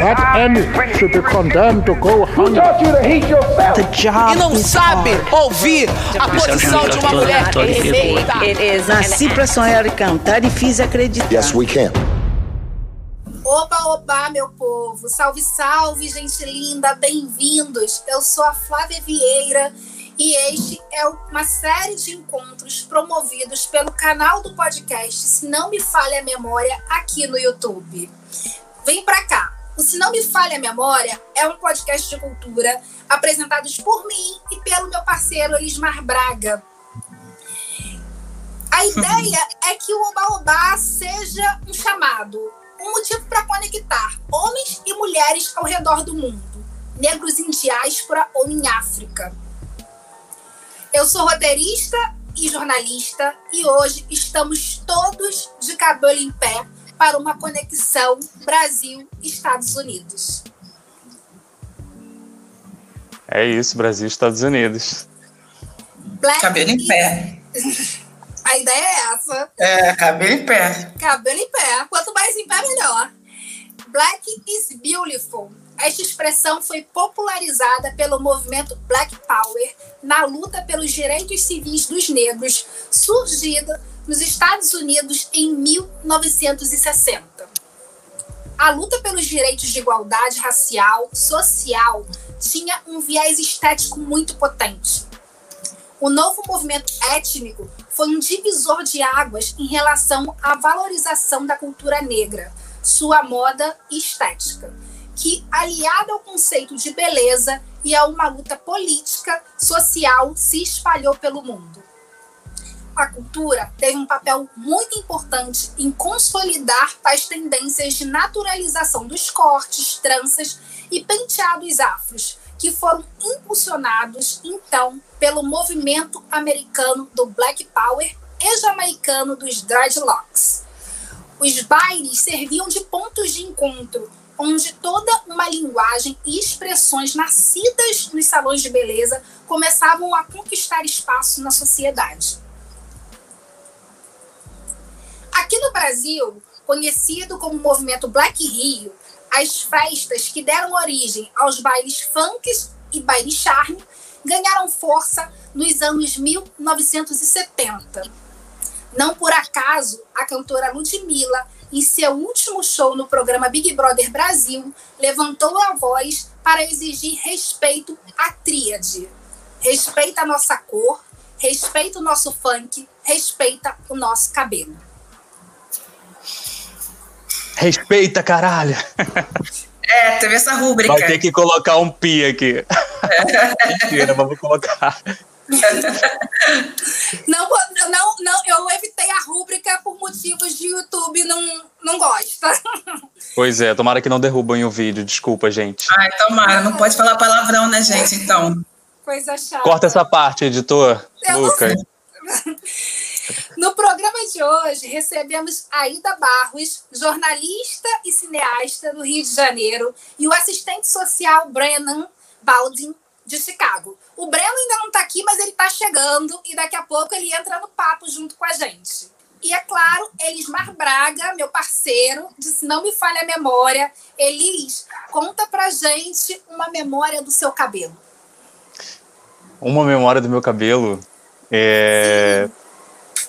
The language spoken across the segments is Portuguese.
that any should be condemned to go hungry. The job E não sabe ouvir a posição de uma mulher eleita. Nasci pra sonhar e cantar e fiz acreditar. Yes, we can. Oba, oba, meu povo! Salve, salve, gente linda! Bem-vindos! Eu sou a Flávia Vieira e este é uma série de encontros promovidos pelo canal do podcast Se Não Me Falha a Memória aqui no YouTube. Vem pra cá! O Se Não Me Falha a Memória é um podcast de cultura apresentados por mim e pelo meu parceiro Elismar Braga. A ideia é que o Oba Oba seja um chamado, um motivo para conectar homens e mulheres ao redor do mundo, negros em diáspora ou em África. Eu sou roteirista e jornalista e hoje estamos todos de cabelo em pé para uma conexão Brasil-Estados Unidos. É isso, Brasil e Estados Unidos. Black Cabelo em pé. A ideia é essa. É, cabelo em pé. Cabelo em pé. Quanto mais em pé, melhor. Black is beautiful. Esta expressão foi popularizada pelo movimento Black Power na luta pelos direitos civis dos negros, surgida nos Estados Unidos em 1960. A luta pelos direitos de igualdade racial, social, tinha um viés estético muito potente. O novo movimento étnico foi um divisor de águas em relação à valorização da cultura negra, sua moda e estética, que, aliada ao conceito de beleza e a uma luta política, social, se espalhou pelo mundo. A cultura teve um papel muito importante em consolidar as tendências de naturalização dos cortes, tranças e penteados afros, que foram impulsionados então pelo movimento americano do Black Power e jamaicano dos dreadlocks. Os bailes serviam de pontos de encontro, onde toda uma linguagem e expressões nascidas nos salões de beleza começavam a conquistar espaço na sociedade. Aqui no Brasil, conhecido como movimento Black Rio, as festas que deram origem aos bailes funk e baile charme ganharam força nos anos 1970. Não por acaso, a cantora Ludmilla, em seu último show no programa Big Brother Brasil, levantou a voz para exigir respeito à tríade. Respeita a nossa cor, respeita o nosso funk, respeita o nosso cabelo. Respeita, caralho! É, teve essa rúbrica. Vai ter que colocar um pi aqui. Mentira, vamos colocar. Não, não, não, eu evitei a rúbrica por motivos de YouTube não, não gosta. Pois é, tomara que não derrubem o vídeo, desculpa, gente. Ai, tomara, não pode falar palavrão, né, gente? Então. Coisa chata. Corta essa parte, editor. Eu não Lucas. No programa de hoje, recebemos Aida Barros, jornalista e cineasta do Rio de Janeiro, e o assistente social Brennan Baldwin, de Chicago. O Breno ainda não está aqui, mas ele está chegando e daqui a pouco ele entra no papo junto com a gente. E é claro, Elismar Braga, meu parceiro, de Se Não Me Falha a Memória. Elis, conta pra gente uma memória do seu cabelo. Uma memória do meu cabelo. É...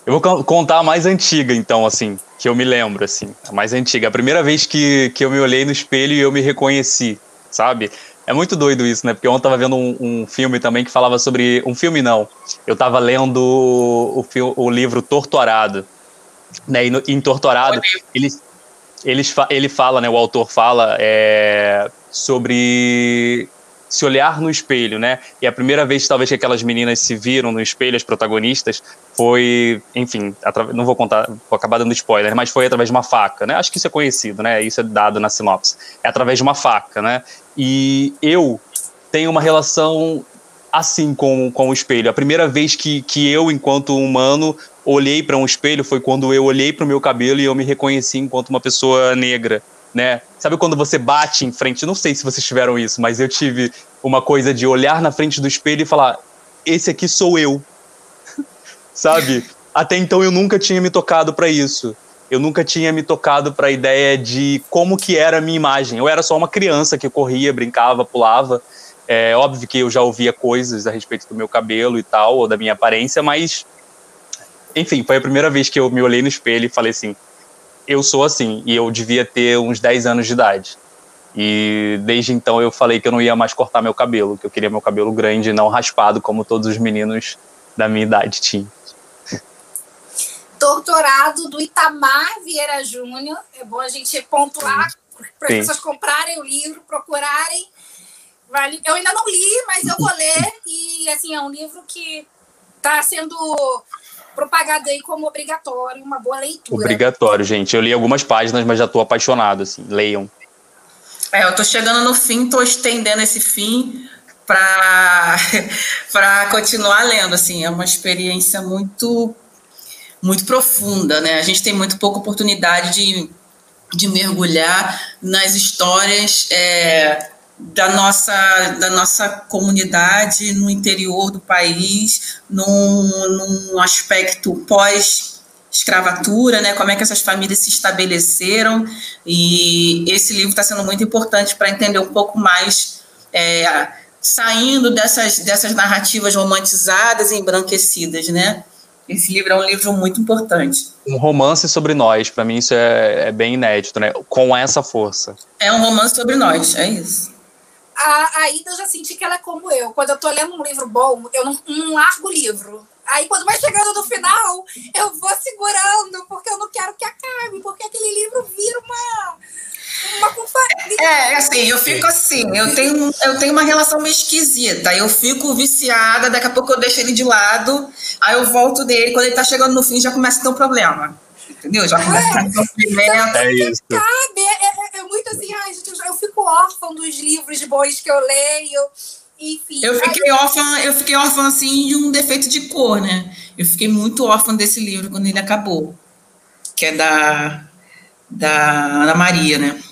Eu vou con- contar a mais antiga, então, assim, que eu me lembro, assim. A mais antiga. A primeira vez que, que eu me olhei no espelho e eu me reconheci, sabe? É muito doido isso, né? Porque ontem eu tava vendo um, um filme também que falava sobre. Um filme não. Eu tava lendo o, fil- o livro Torturado. Né? E no, em Torturado, eles, fa- ele fala, né? O autor fala é, sobre se olhar no espelho, né? E a primeira vez, talvez, que aquelas meninas se viram no espelho, as protagonistas, foi, enfim, não vou contar, vou acabar dando spoiler, mas foi através de uma faca, né? Acho que isso é conhecido, né? Isso é dado na sinopse. É através de uma faca, né? E eu tenho uma relação assim com, com o espelho. A primeira vez que, que eu, enquanto humano, olhei para um espelho foi quando eu olhei para o meu cabelo e eu me reconheci enquanto uma pessoa negra, né? Sabe quando você bate em frente? Não sei se vocês tiveram isso, mas eu tive uma coisa de olhar na frente do espelho e falar: esse aqui sou eu. Sabe? Até então eu nunca tinha me tocado para isso. eu nunca tinha me tocado para a ideia de como que era a minha imagem. Eu era só uma criança que corria, brincava, pulava. É óbvio que eu já ouvia coisas a respeito do meu cabelo e tal, ou da minha aparência, mas enfim, foi a primeira vez que eu me olhei no espelho e falei assim: eu sou assim, e eu devia ter uns 10 anos de idade. E desde então eu falei que eu não ia mais cortar meu cabelo, que eu queria meu cabelo grande e não raspado, como todos os meninos da minha idade tinham doutorado do Itamar Vieira Júnior. É bom a gente pontuar para as pessoas comprarem o livro, procurarem. Eu ainda não li, mas eu vou ler. E assim, é um livro que está sendo propagado aí como obrigatório, uma boa leitura. Obrigatório, gente. Eu li algumas páginas, mas já estou apaixonado, assim. Leiam. É, eu estou chegando no fim, estou estendendo esse fim para para continuar lendo, assim. É uma experiência muito muito profunda, né? A gente tem muito pouca oportunidade de, de mergulhar nas histórias é, da, nossa, da nossa comunidade no interior do país, num, num aspecto pós escravatura, né? Como é que essas famílias se estabeleceram e esse livro está sendo muito importante para entender um pouco mais é, saindo dessas, dessas narrativas romantizadas e embranquecidas, né? Esse livro é um livro muito importante. Um romance sobre nós, para mim isso é, é, bem inédito, né? Com essa força. É um romance sobre nós, é isso. A, eu já senti que ela é como eu. Quando eu tô lendo um livro bom, eu não, não largo o livro. Aí quando vai chegando no final, eu vou segurando, porque eu não quero que acabe, porque aquele livro vira uma é, assim, eu fico assim, eu tenho, eu tenho uma relação meio esquisita. Eu fico viciada, daqui a pouco eu deixo ele de lado, aí eu volto dele, quando ele tá chegando no fim, já começa a ter um problema. Entendeu? Já começa a ter um sofrimento. É isso. Sabe? É, é, é, muito assim, ai, gente, eu, eu fico órfã dos livros bons que eu leio. Enfim. Eu fiquei órfã, eu fiquei órfã assim de um defeito de cor, né? Eu fiquei muito órfã desse livro quando ele acabou. Que é da, da Ana Maria, né?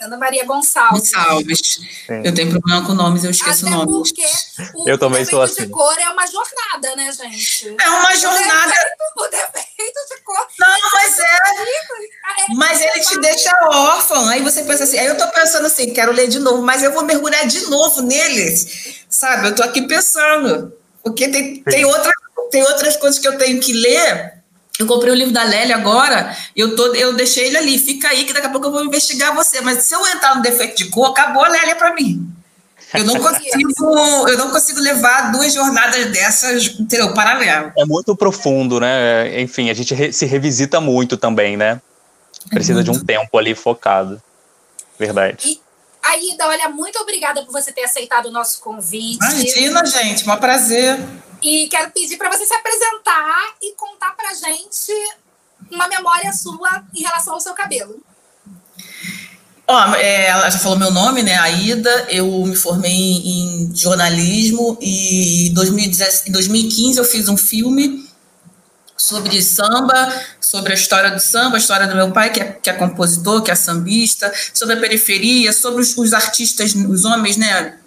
Ana Maria Gonçalves. Gonçalves. Eu tenho problema com nomes, eu esqueço Até nomes. Porque o, eu também sou assim. de cor é uma jornada, né, gente? É uma jornada. O defeito, de cor. Não, mas é. é mas ele te deixa órfão. Aí você pensa assim, aí eu tô pensando assim, quero ler de novo, mas eu vou mergulhar de novo neles. Sabe? Eu tô aqui pensando. Porque tem, tem, outra, tem outras coisas que eu tenho que ler eu comprei o livro da Lélia agora, eu, tô, eu deixei ele ali, fica aí que daqui a pouco eu vou investigar você. Mas se eu entrar no defeito de cor, acabou a Lélia para mim. Eu não consigo, eu não consigo levar duas jornadas dessas, entendeu? Paralelo. É muito profundo, né? Enfim, a gente re se revisita muito também, né? Precisa é de um tempo ali focado. Verdade. E, Aida, olha, muito obrigada por você ter aceitado o nosso convite. Imagina, gente, um prazer. E quero pedir para você se apresentar e contar para gente uma memória sua em relação ao seu cabelo. Ó, é, ela já falou meu nome, né? Aida. Eu me formei em jornalismo e em 2015 eu fiz um filme sobre samba, sobre a história do samba, a história do meu pai, que é, que é compositor, que é sambista, sobre a periferia, sobre os, os artistas, os homens, né?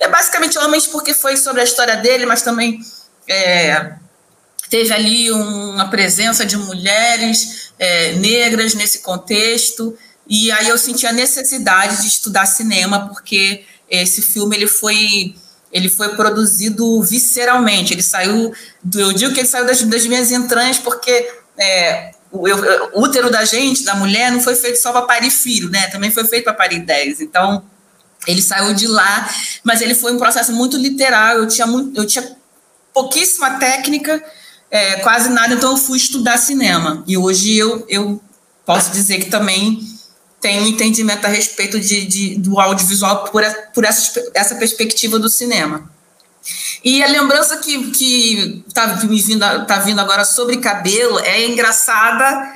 É basicamente homens porque foi sobre a história dele, mas também é, teve ali uma presença de mulheres é, negras nesse contexto. E aí eu senti a necessidade de estudar cinema, porque esse filme ele foi ele foi produzido visceralmente. Ele saiu, do, eu digo que ele saiu das, das minhas entranhas, porque é, o, o, útero da gente, da mulher, não foi feito só para parir filho, né? Também foi feito para parir ideias. Então, ele saiu de lá, mas ele foi um processo muito literal. Eu tinha, muito, eu tinha pouquíssima técnica, é, quase nada, então eu fui estudar cinema. E hoje eu, eu posso dizer que também tenho um entendimento a respeito de, de do audiovisual por, por essa, essa perspectiva do cinema. E a lembrança que, que tá, vindo, tá vindo agora sobre cabelo é engraçada,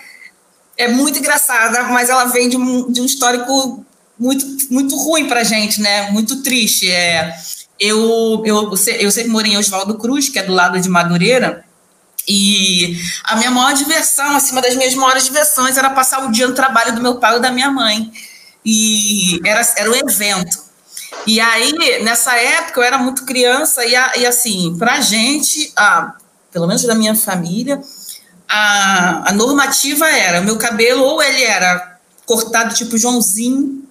é muito engraçada, mas ela vem de um, de um histórico muito, muito ruim para gente, né? Muito triste. É, eu, eu, eu sempre morei em Oswaldo Cruz, que é do lado de Madureira, e a minha maior diversão, acima das minhas maiores diversões, era passar o dia no trabalho do meu pai ou da minha mãe. E era, era um evento. E aí, nessa época, eu era muito criança, e, e assim, pra gente, pelo menos da minha família, a, a normativa era: o meu cabelo ou ele era cortado tipo Joãozinho,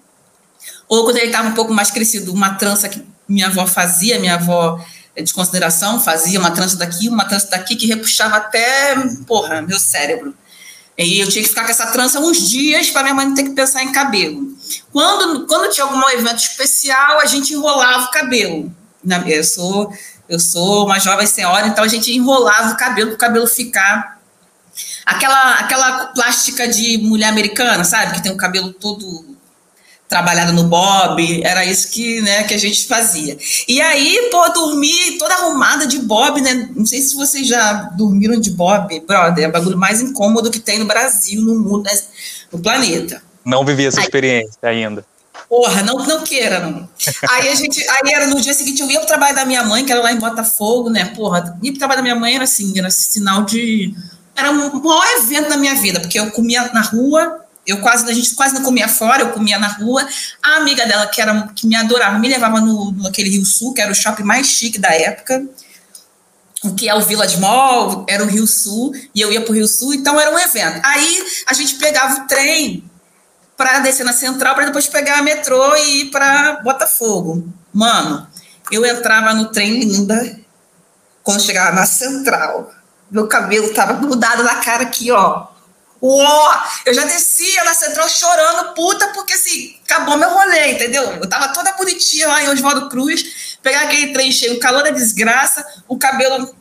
ou quando ele estava um pouco mais crescido, uma trança que minha avó fazia, minha avó de consideração fazia uma trança daqui, uma trança daqui, que repuxava até, porra, meu cérebro. E eu tinha que ficar com essa trança uns dias para minha mãe não ter que pensar em cabelo. Quando, quando tinha algum evento especial, a gente enrolava o cabelo. Eu sou, eu sou uma jovem senhora, então a gente enrolava o cabelo para o cabelo ficar. Aquela, aquela plástica de mulher americana, sabe? Que tem o cabelo todo trabalhada no Bob, era isso que, né, que a gente fazia. E aí, pô, dormi toda arrumada de Bob, né? Não sei se vocês já dormiram de Bob, brother, é o bagulho mais incômodo que tem no Brasil, no mundo, né, no planeta. Não vivi essa experiência aí, ainda. Porra, não, não queira, não. Aí a gente, aí era no dia seguinte, eu ia pro trabalho da minha mãe, que era lá em Botafogo, né? Porra, ir pro trabalho da minha mãe era assim, era sinal de. Era um maior evento da minha vida, porque eu comia na rua, eu quase, a gente quase não comia fora, eu comia na rua. A amiga dela, que, era, que me adorava, me levava no, no aquele Rio Sul, que era o shopping mais chique da época, o que é o Village Mall, era o Rio Sul, e eu ia para o Rio Sul, então era um evento. Aí a gente pegava o trem para descer na Central, para depois pegar a metrô e ir para Botafogo. Mano, eu entrava no trem linda, quando chegava na Central, meu cabelo tava mudado na cara aqui, ó Uó! Eu já descia na central chorando, puta, porque assim, acabou meu rolê, entendeu? Eu tava toda bonitinha lá em Oswaldo Cruz, pegar aquele trem cheio, o calor da desgraça, o cabelo.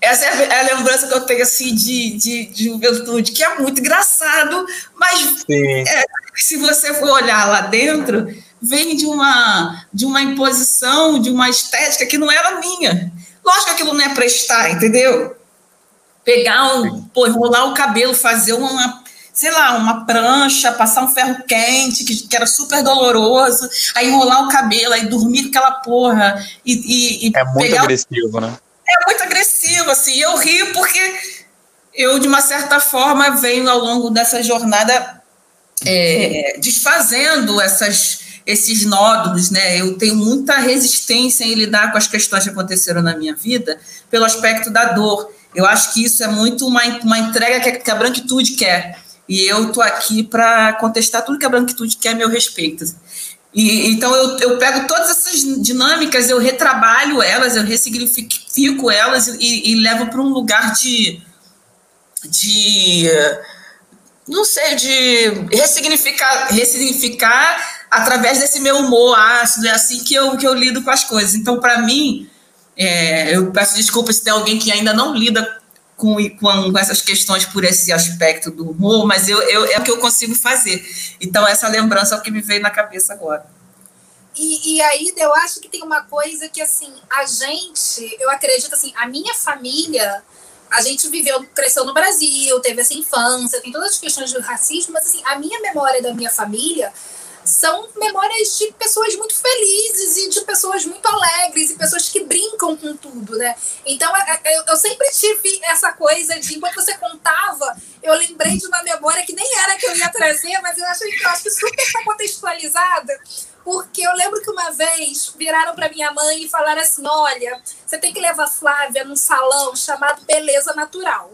Essa é a lembrança que eu tenho assim de, de, de juventude, que é muito engraçado, mas é, se você for olhar lá dentro, vem de uma, de uma imposição, de uma estética que não era minha. Lógico que aquilo não é prestar, entendeu? Pegar um, pô, enrolar o cabelo, fazer uma, sei lá, uma prancha, passar um ferro quente, que, que era super doloroso, aí enrolar o cabelo, aí dormir com aquela porra e, e, e É muito pegar... agressivo, né? É muito agressivo, assim, eu rio porque eu, de uma certa forma, venho ao longo dessa jornada é, desfazendo essas, esses nódulos, né? Eu tenho muita resistência em lidar com as questões que aconteceram na minha vida pelo aspecto da dor. Eu acho que isso é muito uma, uma entrega que, a branquitude quer. E eu estou aqui para contestar tudo que a branquitude quer a meu respeito. E, então eu, eu pego todas essas dinâmicas, eu retrabalho elas, eu ressignifico elas e, e levo para um lugar de, de não sei, de ressignificar, ressignificar através desse meu humor ácido, é assim que eu, que eu lido com as coisas. Então, para mim, é, eu peço desculpas se tem alguém que ainda não lida com, com, com, essas questões por esse aspecto do humor, mas eu, eu, é o que eu consigo fazer. Então, essa lembrança é o que me veio na cabeça agora. E, e aí, eu acho que tem uma coisa que, assim, a gente, eu acredito, assim, a minha família, a gente viveu, cresceu no Brasil, teve essa infância, tem todas as questões do racismo, mas, assim, a minha memória da minha família são memórias de pessoas muito felizes e de pessoas muito alegres e pessoas que brincam com tudo, né? Então eu, eu sempre tive essa coisa de enquanto você contava, eu lembrei de uma memória que nem era que eu ia trazer, mas eu acho, eu acho super contextualizada. Porque eu lembro que uma vez viraram para minha mãe e falaram assim: olha, você tem que levar Flávia num salão chamado Beleza Natural.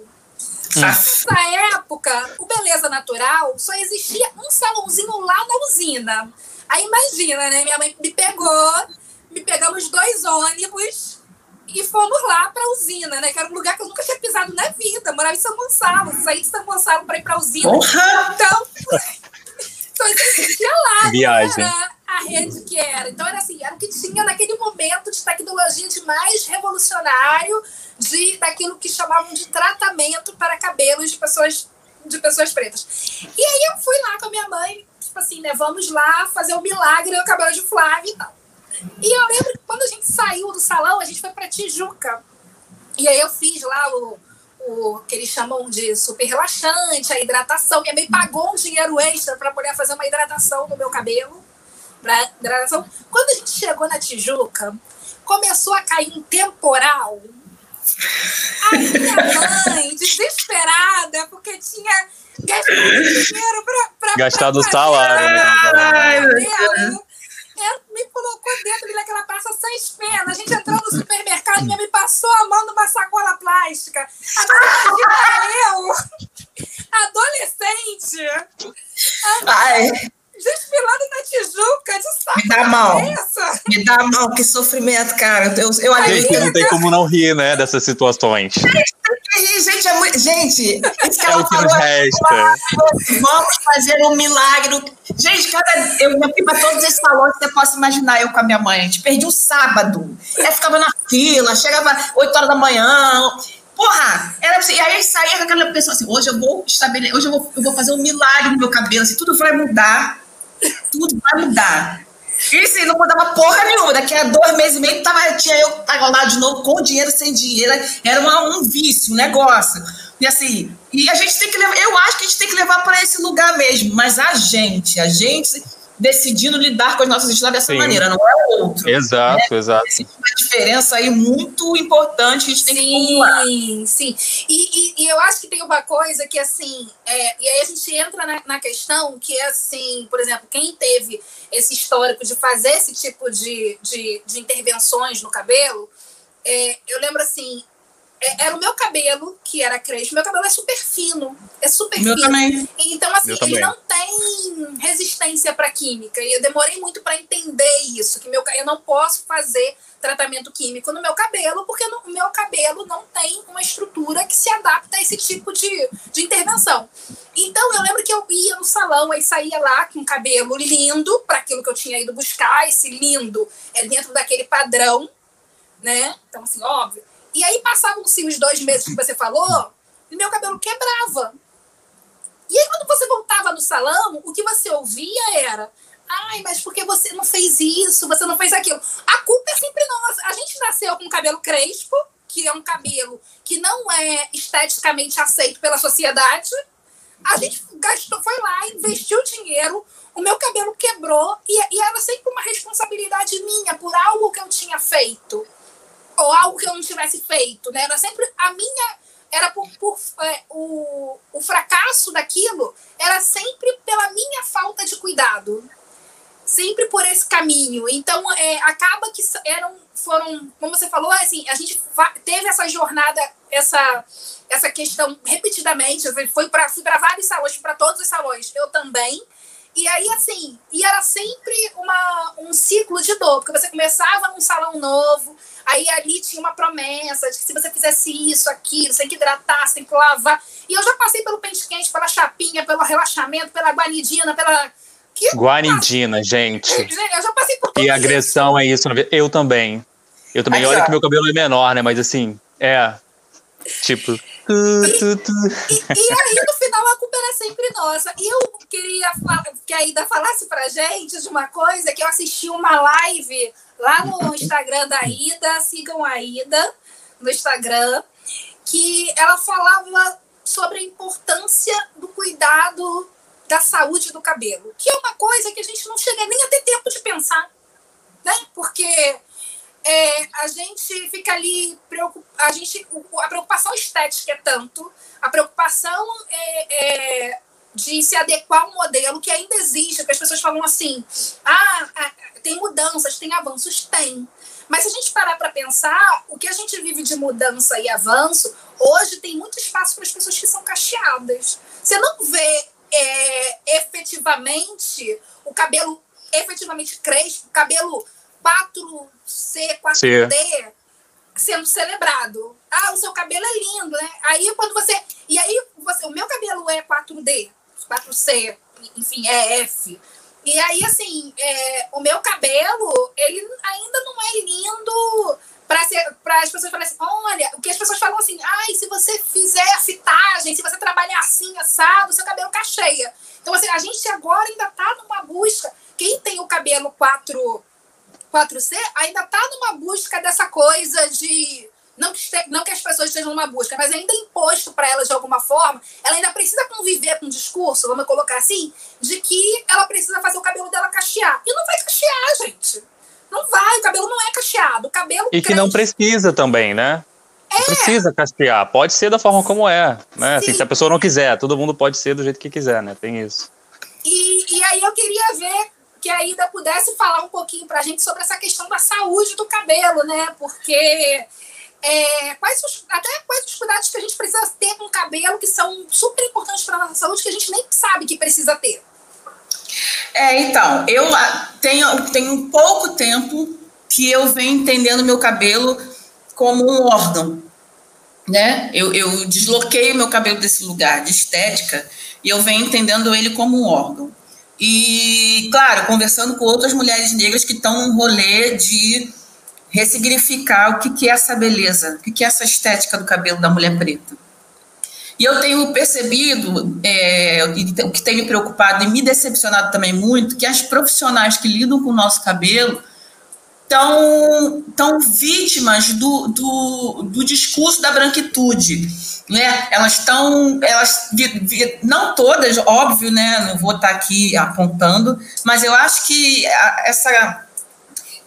Nessa época, o Beleza Natural só existia um salãozinho lá na usina. Aí imagina, né? Minha mãe me pegou, me pegamos dois ônibus e fomos lá para a usina, né? Que era um lugar que eu nunca tinha pisado na vida. Morava em São Gonçalo, saí de São Gonçalo para ir para a usina. Porra! Então, então existia lá. Viagem. Era a rede que era. Então era assim, era o que tinha naquele momento de tecnologia de mais revolucionário de daquilo que chamavam de tratamento para cabelos de pessoas de pessoas pretas. E aí eu fui lá com a minha mãe, tipo assim, né, vamos lá fazer o milagre do cabelo de Flávia e tal. E eu lembro que quando a gente saiu do salão, a gente foi para Tijuca. E aí eu fiz lá o, o que eles chamam de super relaxante, a hidratação. Minha mãe pagou um dinheiro extra para poder fazer uma hidratação no meu cabelo para gravação. Quando a gente chegou na Tijuca, começou a cair um temporal. A minha mãe, desesperada, porque tinha gastado dinheiro para. Gastado pra salário. Né? né? Me colocou dentro daquela praça sem esfera. A gente entrou no supermercado e me passou a mão numa sacola plástica. Agora é eu, adolescente. Ai. Juca de saco. Me dá a mão. é essa? Me dá mão, que sofrimento, cara. Eu, eu. Gente, não tem como não rir, né, dessas situações. Gente, é muito. Gente, isso que É ela o que nos falou. resta. Vamos fazer um milagre. Gente, cada, eu já fui para todos esses salões que você possa imaginar, eu com a minha mãe. A gente perdi o sábado. Aí ficava na fila, chegava 8 horas da manhã. Porra, era assim, e aí saía com aquela pessoa assim, hoje eu vou estabelecer, hoje eu vou, eu vou fazer um milagre no meu cabelo, assim, tudo vai mudar. Tudo vai mudar. E assim, não mudava porra nenhuma. Daqui a dois meses e meio tava, tinha eu tava lá de novo com dinheiro, sem dinheiro. Era uma- um vício, um negócio. E assim, e a gente tem que levar, eu acho que a gente tem que levar para esse lugar mesmo, mas a gente, a gente decidindo lidar com as nossas histórias dessa Sim. maneira, não é o outro. Exato, exato. Existe uma diferença aí muito importante que a gente tem que formular. Sim, sim. E, e, e eu acho que tem uma coisa que, assim, é, e aí a gente entra na, na questão que é assim, por exemplo, quem teve esse histórico de fazer esse tipo de, de, de intervenções no cabelo, é, eu lembro assim, era o meu cabelo que era crespo, meu cabelo é super fino, é super Meu fino. também. Então, assim, Meu ele também. não tem resistência para química. E eu demorei muito para entender isso, que meu, eu não posso fazer tratamento químico no meu cabelo, porque no, o meu cabelo não tem uma estrutura que se adapta a esse tipo de, de intervenção. Então, eu lembro que eu ia no salão, aí saía lá com um cabelo lindo, para aquilo que eu tinha ido buscar, esse lindo é dentro daquele padrão, né? Então, assim, óbvio. E aí passavam-se os dois meses que você falou, e meu cabelo quebrava. E aí, quando você voltava no salão, o que você ouvia era: ai, mas por que você não fez isso? Você não fez aquilo? A culpa é sempre nossa. A gente nasceu com cabelo crespo, que é um cabelo que não é esteticamente aceito pela sociedade. A gente gastou, foi lá, investiu dinheiro, o meu cabelo quebrou, e, e era sempre uma responsabilidade minha por algo que eu tinha feito ou algo que eu não tivesse feito, né? Era sempre a minha era por, por é, o, o fracasso daquilo era sempre pela minha falta de cuidado, sempre por esse caminho. Então é, acaba que eram foram, como você falou, assim, a gente teve essa jornada, essa essa questão repetidamente. Foi para fui para vários salões, para todos os salões. Eu também. E aí, assim, e era sempre uma, um ciclo de dor, porque você começava num salão novo, aí ali tinha uma promessa de que se você fizesse isso, aquilo, você tem que hidratar, você tem que lavar. E eu já passei pelo pente quente, pela chapinha, pelo relaxamento, pela guanidina, pela. Que Guanidina, gente. Eu já passei por tudo E agressão é isso. Eu também. Eu também. Olha que meu cabelo é menor, né? Mas assim, é. Tipo. Tu, tu, tu. E, e, aí, no final, era sempre nossa. E eu queria que a Ida falasse pra gente de uma coisa que eu assisti uma live lá no Instagram da Ida, sigam a Ida no Instagram, que ela falava sobre a importância do cuidado da saúde do cabelo, que é uma coisa que a gente não chega nem a ter tempo de pensar, né? Porque é, a gente fica ali, a, gente, a preocupação estética é tanto, a preocupação é, é de se adequar ao modelo que ainda existe, porque as pessoas falam assim, ah, tem mudanças, tem avanços, tem. Mas se a gente parar para pensar, o que a gente vive de mudança e avanço, hoje tem muito espaço para as pessoas que são cacheadas. Você não vê é, efetivamente o cabelo efetivamente crespo, cabelo 4C, 4D Sim. sendo celebrado. Ah, o seu cabelo é lindo, né? Aí quando você. E aí você, o meu cabelo é 4D, 4C, enfim, é F. E aí, assim, é, o meu cabelo, ele ainda não é lindo para as pessoas falarem assim, olha, o que as pessoas falam assim, ai, se você fizer a fitagem, se você trabalhar assim, assado, seu cabelo cacheia. Então, assim, a gente agora ainda está numa busca. Quem tem o cabelo 4, 4C ainda está numa busca dessa coisa de. Não que, não que as pessoas estejam numa busca, mas ainda imposto para elas de alguma forma. Ela ainda precisa conviver com um discurso, vamos colocar assim, de que ela precisa fazer o cabelo dela cachear. E não vai cachear, gente. Não vai, o cabelo não é cacheado. O cabelo E que não precisa também, né? É. Não precisa cachear. Pode ser da forma como é. Né? Assim, se a pessoa não quiser, todo mundo pode ser do jeito que quiser, né? Tem isso. E, e aí eu queria ver que a Ida pudesse falar um pouquinho pra gente sobre essa questão da saúde do cabelo, né? Porque é, quais os, até quais os cuidados que a gente precisa ter com o cabelo que são super importantes para nossa saúde que a gente nem sabe que precisa ter. É, então, eu tem um pouco tempo que eu venho entendendo meu cabelo como um órgão, né? Eu, eu desloquei o meu cabelo desse lugar de estética e eu venho entendendo ele como um órgão. E, claro, conversando com outras mulheres negras que estão num rolê de ressignificar o que, que é essa beleza, o que, que é essa estética do cabelo da mulher preta. E eu tenho percebido, é, o que tem me preocupado e me decepcionado também muito, que as profissionais que lidam com o nosso cabelo estão tão vítimas do, do, do, discurso da branquitude. Né? Elas estão, elas, não todas, óbvio, né? não vou estar aqui apontando, mas eu acho que essa,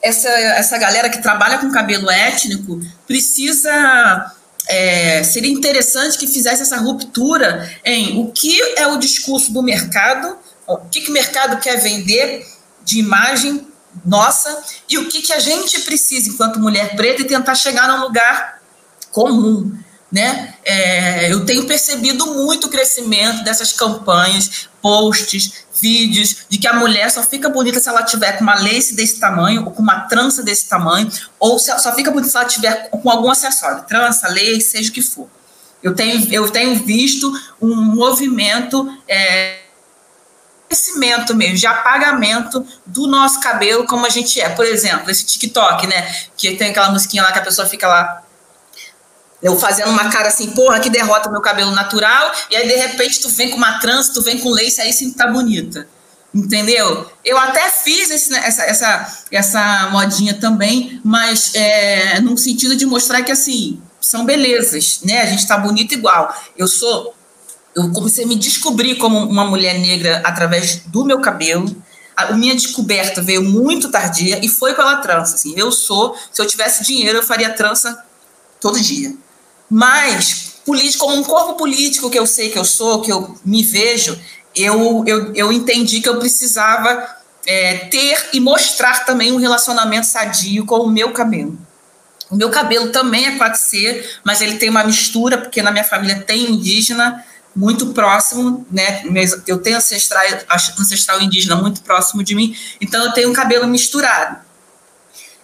essa, essa galera que trabalha com cabelo étnico precisa é, seria interessante que fizesse essa ruptura em o que é o discurso do mercado, o que, que o mercado quer vender de imagem nossa e o que, que a gente precisa enquanto mulher preta e tentar chegar num lugar comum. Né? É, eu tenho percebido muito o crescimento dessas campanhas, posts, vídeos de que a mulher só fica bonita se ela tiver com uma lace desse tamanho, ou com uma trança desse tamanho, ou só fica bonita se ela tiver com algum acessório, trança, lace, seja o que for. Eu tenho, eu tenho visto um movimento é, crescimento mesmo, de apagamento do nosso cabelo como a gente é. Por exemplo, esse TikTok, né? Que tem aquela musiquinha lá que a pessoa fica lá eu fazendo uma cara assim, porra, que derrota meu cabelo natural, e aí de repente tu vem com uma trança, tu vem com lace, aí sim tá bonita. Entendeu? Eu até fiz esse, né, essa, essa, essa modinha também, mas é, no sentido de mostrar que assim, são belezas, né? A gente tá bonita igual. Eu sou. Eu comecei a me descobrir como uma mulher negra através do meu cabelo. A minha descoberta veio muito tardia e foi pela trança. Assim, eu sou, se eu tivesse dinheiro, eu faria trança todo dia. Mas, político, como um corpo político que eu sei que eu sou, que eu me vejo, eu, eu, eu entendi que eu precisava é, ter e mostrar também um relacionamento sadio com o meu cabelo. O meu cabelo também é 4C, mas ele tem uma mistura, porque na minha família tem indígena muito próximo, né? Eu tenho ancestral, ancestral indígena muito próximo de mim, então eu tenho um cabelo misturado.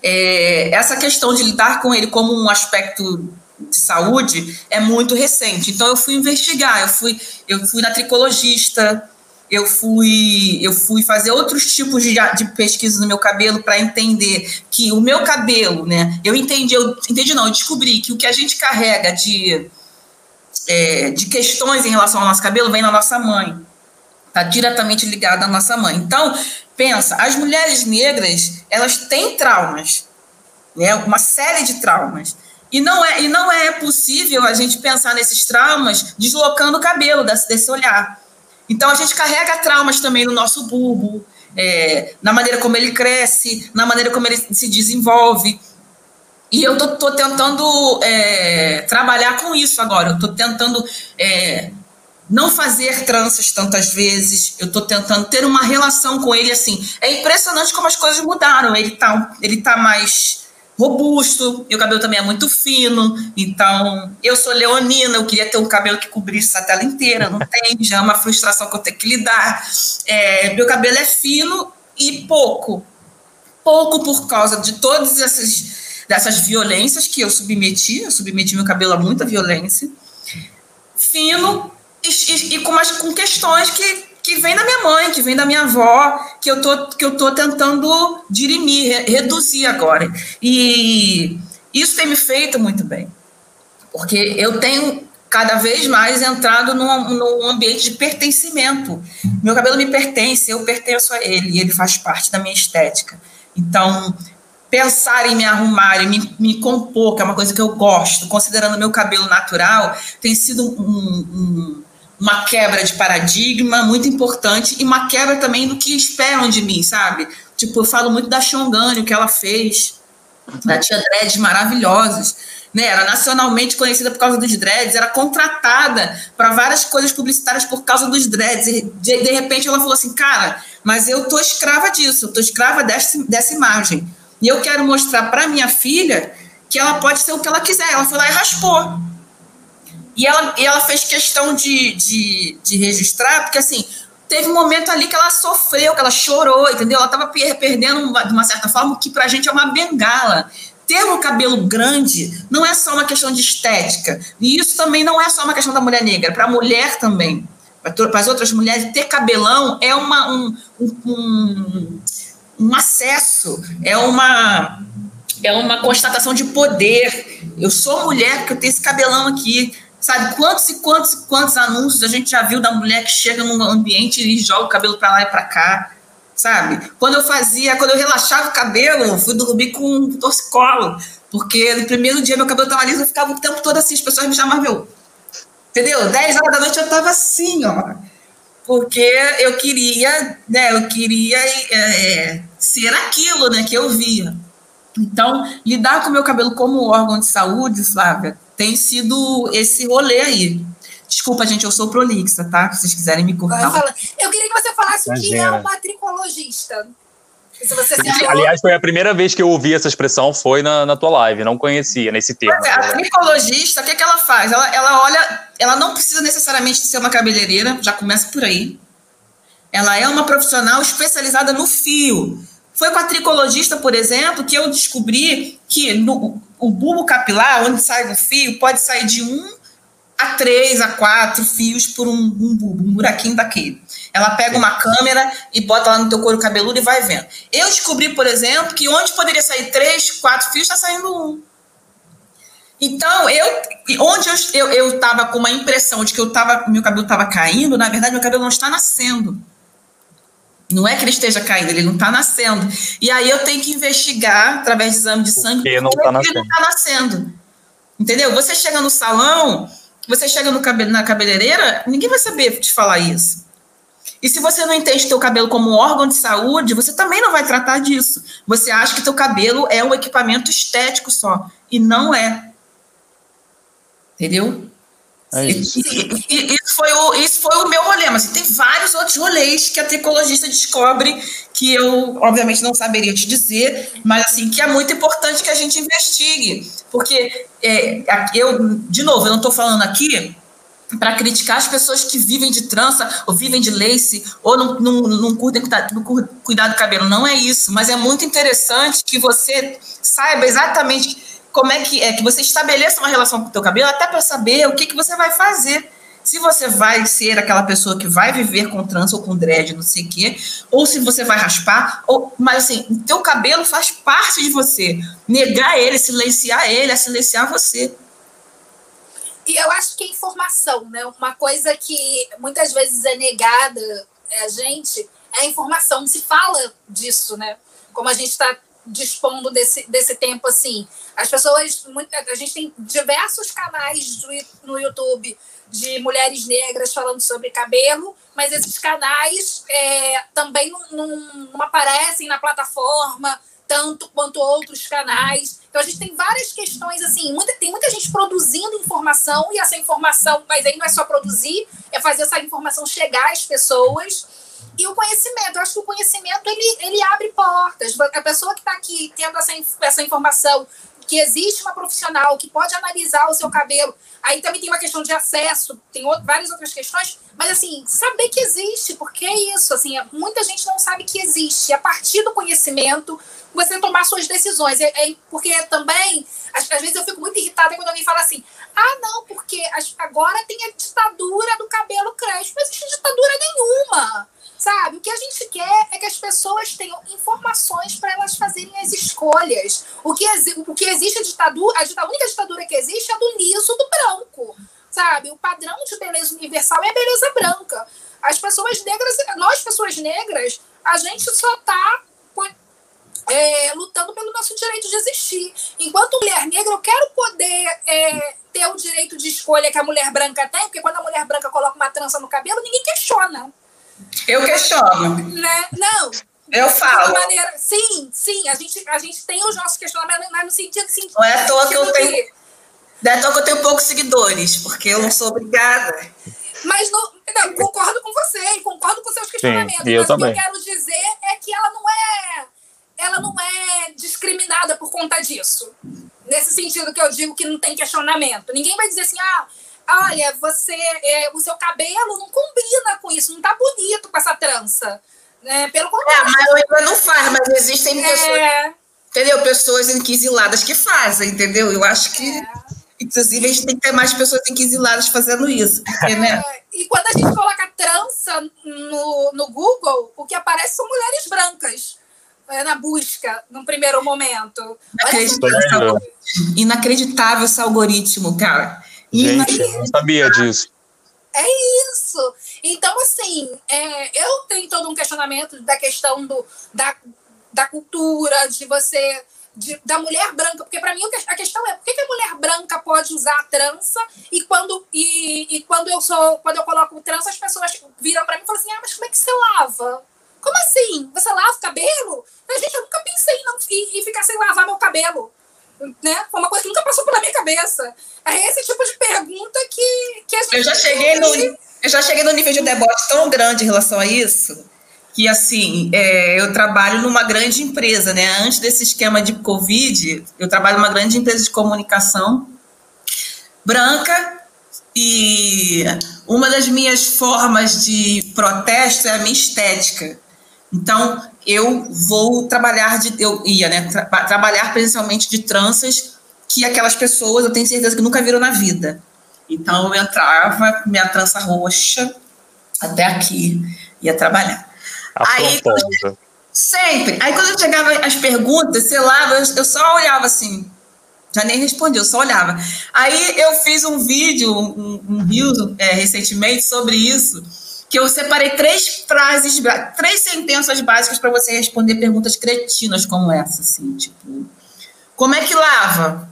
É, essa questão de lidar com ele como um aspecto de saúde é muito recente. Então eu fui investigar, eu fui, eu fui na tricologista, eu fui, eu fui fazer outros tipos de, de pesquisa no meu cabelo para entender que o meu cabelo, né? Eu entendi, eu entendi não, eu descobri que o que a gente carrega de, é, de questões em relação ao nosso cabelo vem na nossa mãe. Está diretamente ligado à nossa mãe. Então, pensa, as mulheres negras, elas têm traumas, né? Uma série de traumas. E não, é, e não é possível a gente pensar nesses traumas deslocando o cabelo desse olhar. Então, a gente carrega traumas também no nosso bulbo, é, na maneira como ele cresce, na maneira como ele se desenvolve. E eu estou tentando é, trabalhar com isso agora. Eu estou tentando é, não fazer tranças tantas vezes. Eu estou tentando ter uma relação com ele assim. É impressionante como as coisas mudaram. Ele está ele tá mais robusto, o cabelo também é muito fino, então eu sou leonina, eu queria ter um cabelo que cobrisse a tela inteira, não tem, já é uma frustração que eu tenho que lidar. É, meu cabelo é fino e pouco, pouco por causa de todas essas dessas violências que eu submeti, eu submeti meu cabelo a muita violência, fino e, e, e com, umas, com questões que que vem da minha mãe, que vem da minha avó, que eu tô, que eu tô tentando dirimir, reduzir agora. E isso tem me feito muito bem, porque eu tenho cada vez mais entrado num, num ambiente de pertencimento. Meu cabelo me pertence, eu pertenço a ele, e ele faz parte da minha estética. Então, pensar em me arrumar e me, me compor, que é uma coisa que eu gosto, considerando meu cabelo natural, tem sido um, um uma quebra de paradigma muito importante e uma quebra também do que esperam de mim, sabe? Tipo, eu falo muito da Xongani, o que ela fez. Ela tinha dreads maravilhosos. Né, era nacionalmente conhecida por causa dos dreads, era contratada para várias coisas publicitárias por causa dos dreads. E de, de, repente ela falou assim: Cara, mas eu tô escrava disso, eu tô escrava dessa, dessa imagem. E eu quero mostrar para minha filha que ela pode ser o que ela quiser. Ela foi lá e raspou. E ela, e ela fez questão de, de, de registrar, porque assim, teve um momento ali que ela sofreu, que ela chorou, entendeu? Ela estava perdendo, de uma certa forma, que pra gente é uma bengala. Ter um cabelo grande não é só uma questão de estética. E isso também não é só uma questão da mulher negra, para a mulher também. Para as outras mulheres, ter cabelão é uma, um, um, um acesso, é uma, é uma constatação de poder. Eu sou mulher porque eu tenho esse cabelão aqui. Sabe quantos e quantos e quantos anúncios a gente já viu da mulher que chega num ambiente e joga o cabelo para lá e para cá, sabe? Quando eu fazia, quando eu relaxava o cabelo, eu fui dormir com um torcicolo, porque no primeiro dia meu cabelo estava liso, eu ficava o tempo todo assim, as pessoas me chamavam, meu, entendeu? 10 horas da noite eu estava assim, ó, porque eu queria, né, eu queria é, ser aquilo, né, que eu via. Então, lidar com o meu cabelo como órgão de saúde, Flávia, tem sido esse rolê aí. Desculpa, gente, eu sou prolixa, tá? Se vocês quiserem me cortar. Eu queria que você falasse o que é uma tricologista. Aliás, foi a primeira vez que eu ouvi essa expressão, foi na, na tua live, não conhecia nesse termo. É, a tricologista, o que, é que ela faz? Ela, ela olha, ela não precisa necessariamente ser uma cabeleireira, já começa por aí. Ela é uma profissional especializada no fio. Foi com a tricologista, por exemplo, que eu descobri que no, o bulbo capilar, onde sai o fio, pode sair de um a três, a quatro fios por um, um um buraquinho daquele. Ela pega uma câmera e bota lá no teu couro cabeludo e vai vendo. Eu descobri, por exemplo, que onde poderia sair três, quatro fios, está saindo um. Então, eu, onde eu estava com uma impressão de que eu tava, meu cabelo estava caindo, na verdade, meu cabelo não está nascendo. Não é que ele esteja caindo, ele não está nascendo. E aí eu tenho que investigar através de exame de sangue porque não está nascendo. Ele não tá nascendo. Entendeu? Você chega no salão, você chega cabe na cabeleireira, ninguém vai saber te falar isso. E se você não entende teu cabelo como um órgão de saúde, você também não vai tratar disso. Você acha que teu cabelo é um equipamento estético só. E não é. Entendeu? É isso. E, e, isso, foi o, isso foi o meu rolê, mas tem vários outros rolês que a tricologista descobre que eu, obviamente, não saberia te dizer, mas assim, que é muito importante que a gente investigue. Porque é, eu, de novo, eu não estou falando aqui para criticar as pessoas que vivem de trança, ou vivem de lace, ou não, não, não, curtem, não cuidar do cabelo. Não é isso, mas é muito interessante que você saiba exatamente como é que é que você estabeleça uma relação com o teu cabelo, até para saber o que, que você vai fazer. Se você vai ser aquela pessoa que vai viver com trança ou com dread, não sei o quê, ou se você vai raspar, ou, mas assim, o teu cabelo faz parte de você. Negar ele, silenciar ele, é silenciar você. E eu acho que é informação, né? Uma coisa que muitas vezes é negada é a gente é a informação. Se fala disso, né? Como a gente está dispondo desse, desse tempo assim. As pessoas, a gente tem diversos canais do, no YouTube de mulheres negras falando sobre cabelo, mas esses canais é, também não, não, não, aparecem na plataforma tanto quanto outros canais. Então a gente tem várias questões assim, muita, tem muita gente produzindo informação e essa informação, mas aí não é só produzir, é fazer essa informação chegar às pessoas e o conhecimento, eu acho que o conhecimento ele, ele abre portas. A pessoa que está aqui tendo essa, essa informação que existe uma profissional que pode analisar o seu cabelo. Aí também tem uma questão de acesso, tem outro, várias outras questões, mas assim, saber que existe, porque é isso, assim, muita gente não sabe que existe. A partir do conhecimento, você tomar suas decisões. É, é porque também, às, às, vezes eu fico muito irritada quando alguém fala assim: ah, não, porque agora tem a ditadura do cabelo crespo. Nenhuma. Sabe? O que a gente quer é que as pessoas tenham informações para elas fazerem as escolhas. O que, o que existe a ditadura, a, ditadura, a única ditadura que existe é a do liso do branco. Sabe? O padrão de beleza universal é a beleza branca. As pessoas negras, nós pessoas negras, a gente só está é, lutando pelo nosso direito de existir. Enquanto mulher negra, eu quero poder é, ter o direito de escolha que a mulher branca tem, porque quando a mulher branca coloca uma trança no cabelo, ninguém questiona. Eu questiono. Né? Não. Eu falo. Maneira, sim, sim, a gente, a gente tem os nossos questionamentos, mas no sentido assim. Não é à toa que eu tenho. Não é à toa que eu tenho poucos seguidores, porque eu não sou obrigada. Mas no, não, concordo com você, concordo com seus questionamentos. Sim, eu mas também. o que eu quero dizer é que ela não é. Ela não é discriminada por conta disso. Nesse sentido que eu digo que não tem questionamento. Ninguém vai dizer assim, ah, olha, você, é, o seu cabelo não combina com isso, não tá bonito com essa trança. Né? Pelo É, a contrário. maioria não faz, mas existem pessoas, É, entendeu? Pessoas inquisiladas que fazem, entendeu? Eu acho que, É. inclusive, a gente tem que ter mais pessoas inquisiladas fazendo isso, porque, né? é, e quando a gente coloca trança no, no Google, o que aparece são mulheres brancas é, na busca, num primeiro momento. Inacreditável, algoritmo. Inacreditável esse algoritmo, cara. Gente, eu não sabia disso. isso. Então, assim, é, eu tenho todo um questionamento da questão do, da, da cultura, de você. de- da mulher branca, porque para mim a questão é por que, que a mulher branca pode usar a trança e quando, e, e quando eu sou quando eu coloco trança, as pessoas viram para mim e falam assim: ah, mas como é que você lava? Como assim? Você lava o cabelo? Eu, gente, eu nunca pensei em, não, em, em ficar sem lavar meu cabelo. Né? Foi uma coisa que nunca passou pela minha cabeça. É esse tipo de pergunta que, que a gente Eu já cheguei no, eu já cheguei no nível de deboche tão grande em relação a isso que assim é, eu trabalho numa grande empresa, né? Antes desse esquema de Covid, eu trabalho numa grande empresa de comunicação branca e uma das minhas formas de protesto é a minha estética. Então eu vou trabalhar de eu ia né tra- trabalhar presencialmente de tranças que aquelas pessoas eu tenho certeza que nunca viram na vida. Então eu entrava com minha trança roxa até aqui, ia trabalhar. Aí. Sempre. Aí quando eu chegava as perguntas, sei lá, eu, eu só olhava assim. Já nem respondi, eu só olhava. Aí eu fiz um vídeo, um, um é, recentemente sobre isso, que eu separei três frases, três sentenças básicas para você responder perguntas cretinas como essa, assim, tipo, como é que lava?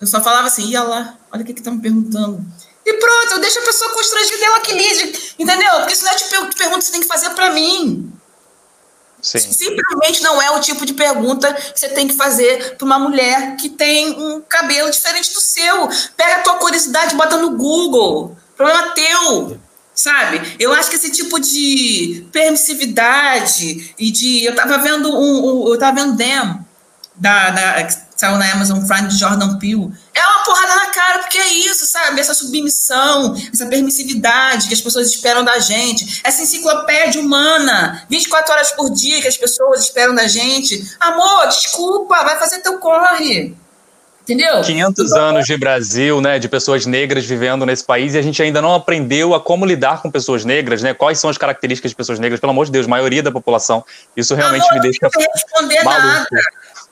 Eu só falava assim, ia lá, olha o que que tá me perguntando. E pronto, eu deixo a pessoa constrangida, ela que lide, entendeu? Porque senão eu te per- pergunta que você tem que fazer para mim. Sim. Simplesmente não é o tipo de pergunta que você tem que fazer para uma mulher que tem um cabelo diferente do seu. Pega a tua curiosidade e bota no Google. Problema teu. Sabe? Eu acho que esse tipo de permissividade e de. Eu tava vendo um. um eu tava vendo Dem, da, da, que saiu na Amazon Prime de Jordan Peele. É uma porrada na cara, porque é isso, sabe? Essa submissão, essa permissividade que as pessoas esperam da gente, essa enciclopédia humana, 24 horas por dia que as pessoas esperam da gente. Amor, desculpa, vai fazer teu corre. Entendeu? 500 anos de Brasil, né, de pessoas negras vivendo nesse país e a gente ainda não aprendeu a como lidar com pessoas negras, né? Quais são as características de pessoas negras? Pelo amor de Deus, maioria da população. Isso realmente Amor, me deixa Eu não tenho que responder maluco. nada.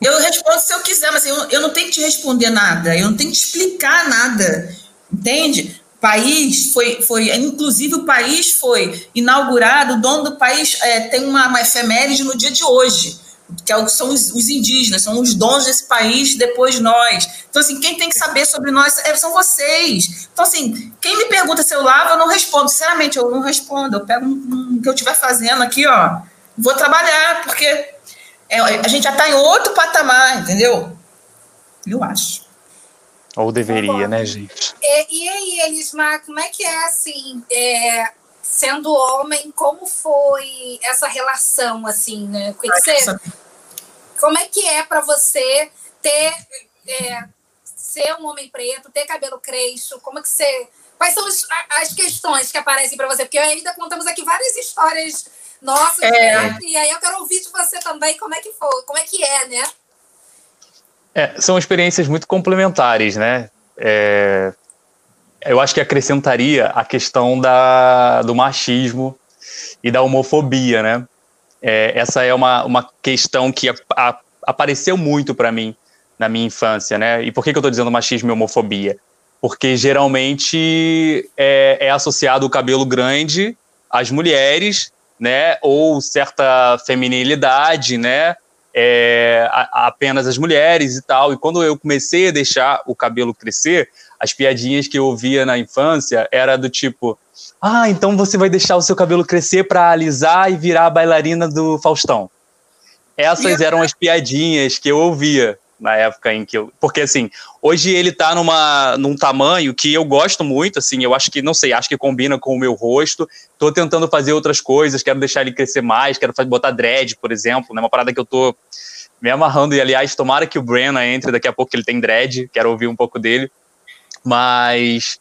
Eu respondo se eu quiser, mas eu, eu não tenho que te responder nada. Eu não tenho que te explicar nada. Entende? País foi, foi, inclusive o país foi inaugurado, o dono do país é, tem uma, uma efeméride no dia de hoje, que é o- são os, os indígenas, são os donos desse país depois de nós. Então, assim, quem tem que saber sobre nós é- são vocês. Então, assim, quem me pergunta se eu lavo, eu não respondo. Sinceramente, eu não respondo. Eu pego um, um que eu estiver fazendo aqui, ó, vou trabalhar, porque é, a gente já está em outro patamar, entendeu? Eu acho. Ou deveria, né, gente? E, e aí, Elismar, como é que é assim, é, sendo homem, como foi essa relação, assim, né? Com você, como é que é para você ter é, ser um homem preto, ter cabelo crespo? Como é que você. Quais são os- a- as questões que aparecem para você? Porque ainda contamos aqui várias histórias nossas, É. né? E aí eu quero ouvir de você também como é que foi, como é que é, né? É, são experiências muito complementares, né? É, eu acho que acrescentaria a questão da, do machismo e da homofobia, né? É, essa é uma, uma questão que a- a- apareceu muito para mim na minha infância, né? E por que, que eu estou dizendo machismo e homofobia? Porque geralmente é, é associado o cabelo grande às mulheres, né? Ou certa feminilidade, né? é, a- apenas as mulheres e tal. E quando eu comecei a deixar o cabelo crescer, as piadinhas que eu ouvia na infância era do tipo: ah, então você vai deixar o seu cabelo crescer para alisar e virar a bailarina do Faustão. Essas eram as piadinhas que eu ouvia na época em que eu. Porque assim, hoje ele tá numa, num tamanho que eu gosto muito, assim, eu acho que, não sei, acho que combina com o meu rosto. Tô tentando fazer outras coisas, quero deixar ele crescer mais, quero fazer, botar dread, por exemplo, né? Uma parada que eu tô me amarrando. E, aliás, tomara que o Brenna entre daqui a pouco, que ele tem dread, quero ouvir um pouco dele. Mas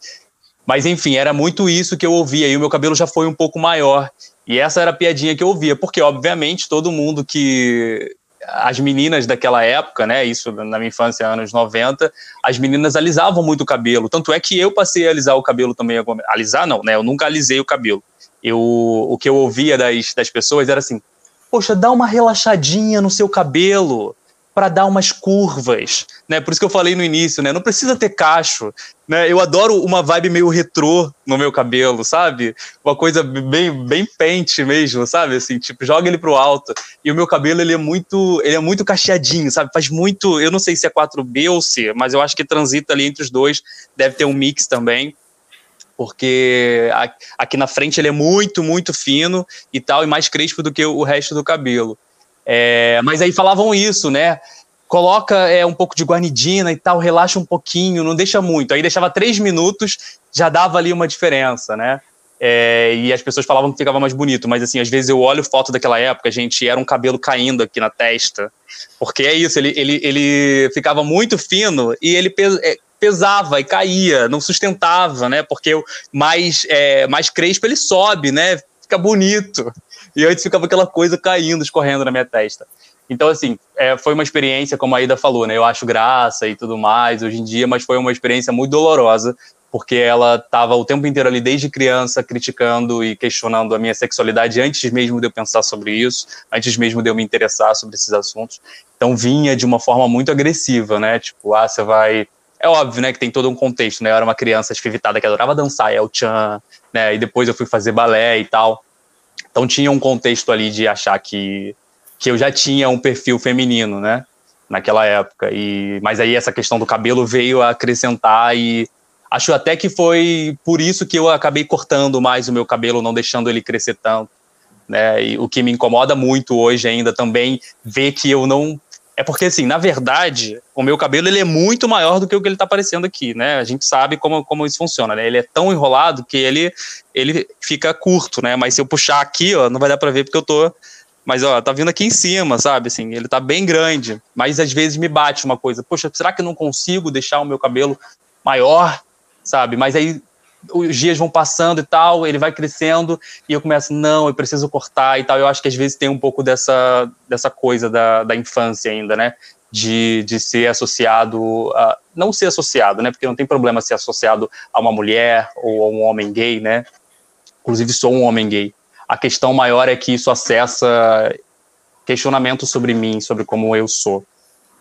Mas enfim, era muito isso que eu ouvia e o meu cabelo já foi um pouco maior. E essa era a piadinha que eu ouvia, porque obviamente todo mundo que as meninas daquela época, né, isso na minha infância, anos 90, as meninas alisavam muito o cabelo. Tanto é que eu passei a alisar o cabelo também. Alisar não, né? Eu nunca alisei o cabelo. Eu, o que eu ouvia das, das pessoas era assim: Poxa, dá uma relaxadinha no seu cabelo para dar umas curvas, né? Por isso que eu falei no início, né? Não precisa ter cacho, né? Eu adoro uma vibe meio retrô no meu cabelo, sabe? Uma coisa bem bem pente mesmo, sabe? Assim, tipo, joga ele pro alto. E o meu cabelo ele é muito, ele é muito cacheadinho, sabe? Faz muito, eu não sei se é 4B ou C, mas eu acho que transita ali entre os dois, deve ter um mix também porque aqui na frente ele é muito, muito fino e tal, e mais crespo do que o resto do cabelo. É, mas aí falavam isso, né? Coloca é, um pouco de guanidina e tal, relaxa um pouquinho, não deixa muito. Aí deixava três minutos, já dava ali uma diferença, né? É, e as pessoas falavam que ficava mais bonito, mas assim, às vezes eu olho foto daquela época, gente, era um cabelo caindo aqui na testa, porque é isso, ele, ele, ele ficava muito fino e ele é, pesava e caía, não sustentava, né? Porque mais, é, mais crespo ele sobe, né? Fica bonito. E antes ficava aquela coisa caindo, escorrendo na minha testa. Então, assim, é, foi uma experiência, como a Ida falou, né? Eu acho graça e tudo mais hoje em dia, mas foi uma experiência muito dolorosa, porque ela estava o tempo inteiro ali, desde criança, criticando e questionando a minha sexualidade antes mesmo de eu pensar sobre isso, antes mesmo de eu me interessar sobre esses assuntos. Então, vinha de uma forma muito agressiva, né? Tipo, ah, você vai. É óbvio, né, que tem todo um contexto, né? Eu era uma criança esfivitada que adorava dançar, El Chan, né? E depois eu fui fazer balé e tal. Então tinha um contexto ali de achar que, que eu já tinha um perfil feminino, né? Naquela época. E, mas aí essa questão do cabelo veio a acrescentar e acho até que foi por isso que eu acabei cortando mais o meu cabelo, não deixando ele crescer tanto. Né? E o que me incomoda muito hoje ainda também ver que eu não é porque, assim, na verdade, o meu cabelo ele é muito maior do que o que ele está aparecendo aqui, né? A gente sabe como, como isso funciona, né? Ele é tão enrolado que ele, ele fica curto, né? Mas se eu puxar aqui, ó, não vai dar para ver porque eu tô... Mas, ó, tá vindo aqui em cima, sabe? Assim, ele tá bem grande. Mas, às vezes, me bate uma coisa. Poxa, será que eu não consigo deixar o meu cabelo maior, sabe? Mas aí os dias vão passando e tal, ele vai crescendo e eu começo, não, eu preciso cortar e tal. Eu acho que às vezes tem um pouco dessa, dessa coisa da, da infância ainda, né? De, de ser associado, a, não ser associado, né? Porque não tem problema ser associado a uma mulher ou a um homem gay, né? Inclusive sou um homem gay. A questão maior é que isso acessa questionamento sobre mim, sobre como eu sou.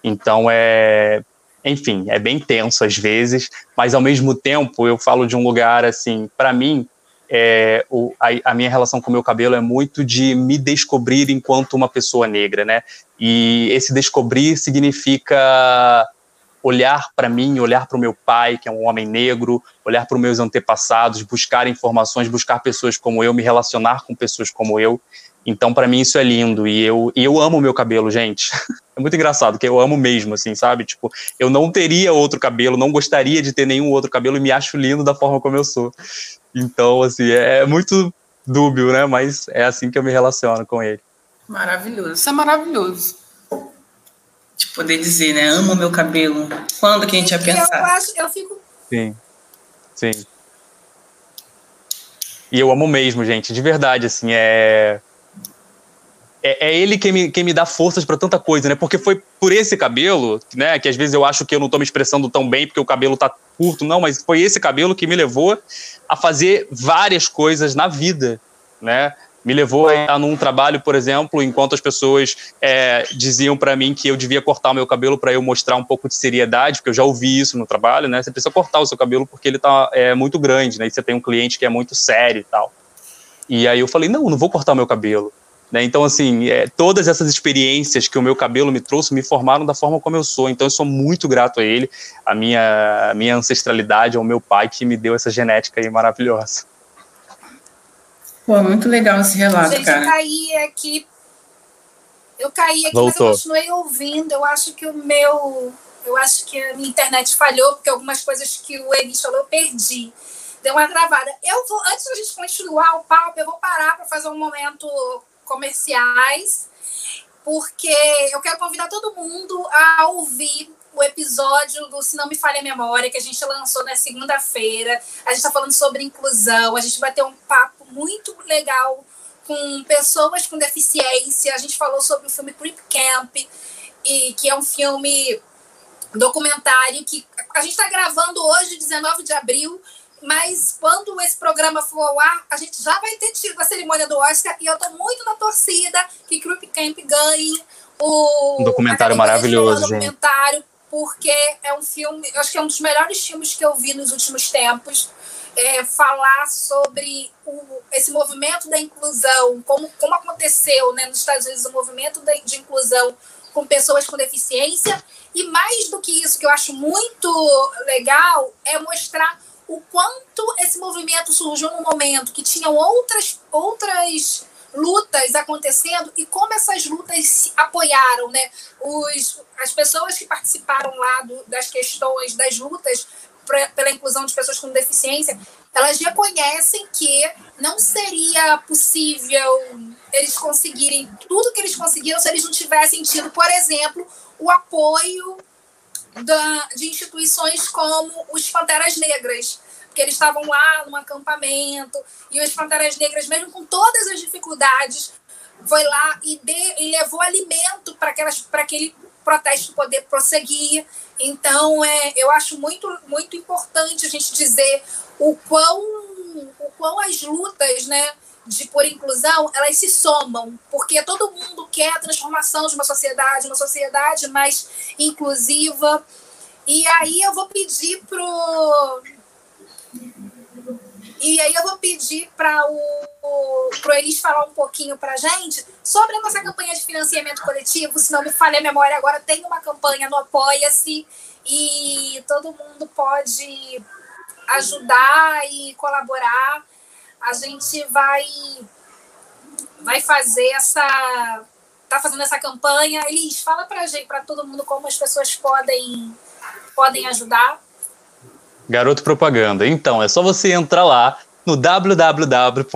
Então é enfim, é bem tenso às vezes, mas ao mesmo tempo eu falo de um lugar assim, para mim, é, o, a, a, minha relação com o meu cabelo é muito de me descobrir enquanto uma pessoa negra, né? E esse descobrir significa olhar para mim, olhar para o meu pai, que é um homem negro, olhar para os meus antepassados, buscar informações, buscar pessoas como eu, me relacionar com pessoas como eu. Então, para mim, isso é lindo. E eu, e eu amo o meu cabelo, gente. É muito engraçado, que eu amo mesmo, assim, sabe? Tipo, eu não teria outro cabelo, não gostaria de ter nenhum outro cabelo e me acho lindo da forma como eu sou. Então, assim, é muito dúbio, né? Mas é assim que eu me relaciono com ele. Maravilhoso. Isso é maravilhoso. De poder dizer, né? Amo meu cabelo. Quando que a gente ia pensar? Eu acho, eu fico. Sim. Sim. E eu amo mesmo, gente, de verdade, assim, é é, é, ele quem me, quem me dá forças para tanta coisa, né? Porque foi por esse cabelo, né? Que às vezes eu acho que eu não tô me expressando tão bem porque o cabelo tá curto, não, mas foi esse cabelo que me levou a fazer várias coisas na vida, né? Me levou a estar num trabalho, por exemplo, enquanto as pessoas é, diziam para mim que eu devia cortar o meu cabelo para eu mostrar um pouco de seriedade, porque eu já ouvi isso no trabalho, né? Você precisa cortar o seu cabelo porque ele tá é, muito grande, né? E você tem um cliente que é muito sério e tal. E aí eu falei, não, não vou cortar o meu cabelo. Né? Então, assim, é, todas essas experiências que o meu cabelo me trouxe me formaram da forma como eu sou. Então, eu sou muito grato a ele, a minha, a minha ancestralidade, ao meu pai que me deu essa genética aí maravilhosa. Pô, muito legal esse relato, Gente, cara. Eu caí aqui. Eu caí aqui, Voltou. mas eu continuei ouvindo. Eu acho que o meu. Eu acho que a minha internet falhou, porque algumas coisas que o Elis falou eu perdi. Deu uma travada. Eu vou, antes da gente continuar o papo, eu vou parar para fazer um momento comerciais, porque eu quero convidar todo mundo a ouvir o episódio do Se Não Me Falha a Memória, que a gente lançou na segunda-feira. A gente está falando sobre inclusão, a gente vai ter um papo muito legal com pessoas com deficiência. A gente falou sobre o filme Creep Camp, e, que é um filme documentário que a gente está gravando hoje, 19 de abril, mas quando esse programa for ao ar, a gente já vai ter tido a cerimônia do Oscar e eu estou muito na torcida que Creep Camp ganhe o um documentário maravilhoso, um documentário, porque é um filme, acho que é um dos melhores filmes que eu vi nos últimos tempos. É, falar sobre o, esse movimento da inclusão, como, como aconteceu né, nos Estados Unidos o movimento de, de inclusão com pessoas com deficiência. E mais do que isso, que eu acho muito legal, é mostrar o quanto esse movimento surgiu num momento que tinham outras, outras lutas acontecendo e como essas lutas se apoiaram, né? Os, as pessoas que participaram lá do, das questões, das lutas pra, pela inclusão de pessoas com deficiência, elas reconhecem que não seria possível eles conseguirem tudo que eles conseguiram se eles não tivessem tido, por exemplo, o apoio da, de instituições como os Panteras Negras, porque eles estavam lá num acampamento e os Panteras Negras, mesmo com todas as dificuldades, foi lá e, de, e levou alimento para aquele protesto poder prosseguir. Então, é, eu acho muito, muito importante a gente dizer o quão, o quão as lutas, né, de por inclusão, elas se somam, porque todo mundo quer a transformação de uma sociedade, uma sociedade mais inclusiva. E aí eu vou pedir pro e aí eu vou pedir para o pro Elis falar um pouquinho para gente sobre a nossa campanha de financiamento coletivo. Se não me falha a memória, agora tem uma campanha no Apoia-se e todo mundo pode ajudar e colaborar a gente vai vai fazer essa tá fazendo essa campanha. Elis, fala pra gente, para todo mundo como as pessoas podem podem ajudar. Garoto propaganda. Então, é só você entrar lá no www.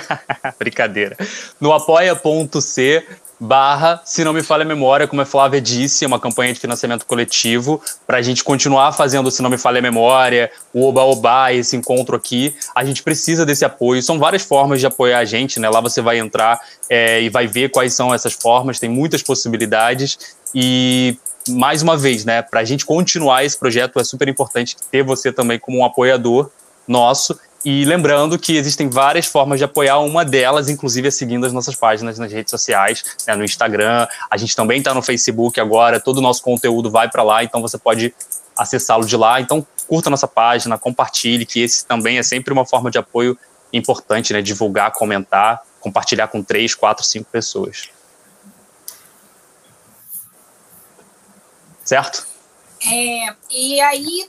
Brincadeira. No apoia.c barra, se não me falha a memória, como a Flávia disse, é uma campanha de financiamento coletivo para a gente continuar fazendo, se não me falha a memória, o Oba-Oba, esse encontro aqui. A gente precisa desse apoio. São várias formas de apoiar a gente, né? Lá você vai entrar é, e vai ver quais são essas formas, tem muitas possibilidades. E mais uma vez, né, para a gente continuar esse projeto é super importante ter você também como um apoiador nosso e lembrando que existem várias formas de apoiar, uma delas, inclusive, é seguindo as nossas páginas nas redes sociais, né, no Instagram. A gente também está no Facebook agora, todo o nosso conteúdo vai para lá, então você pode acessá-lo de lá. Então, curta nossa página, compartilhe, que esse também é sempre uma forma de apoio importante, né? Divulgar, comentar, compartilhar com três, quatro, cinco pessoas. Certo? É, e aí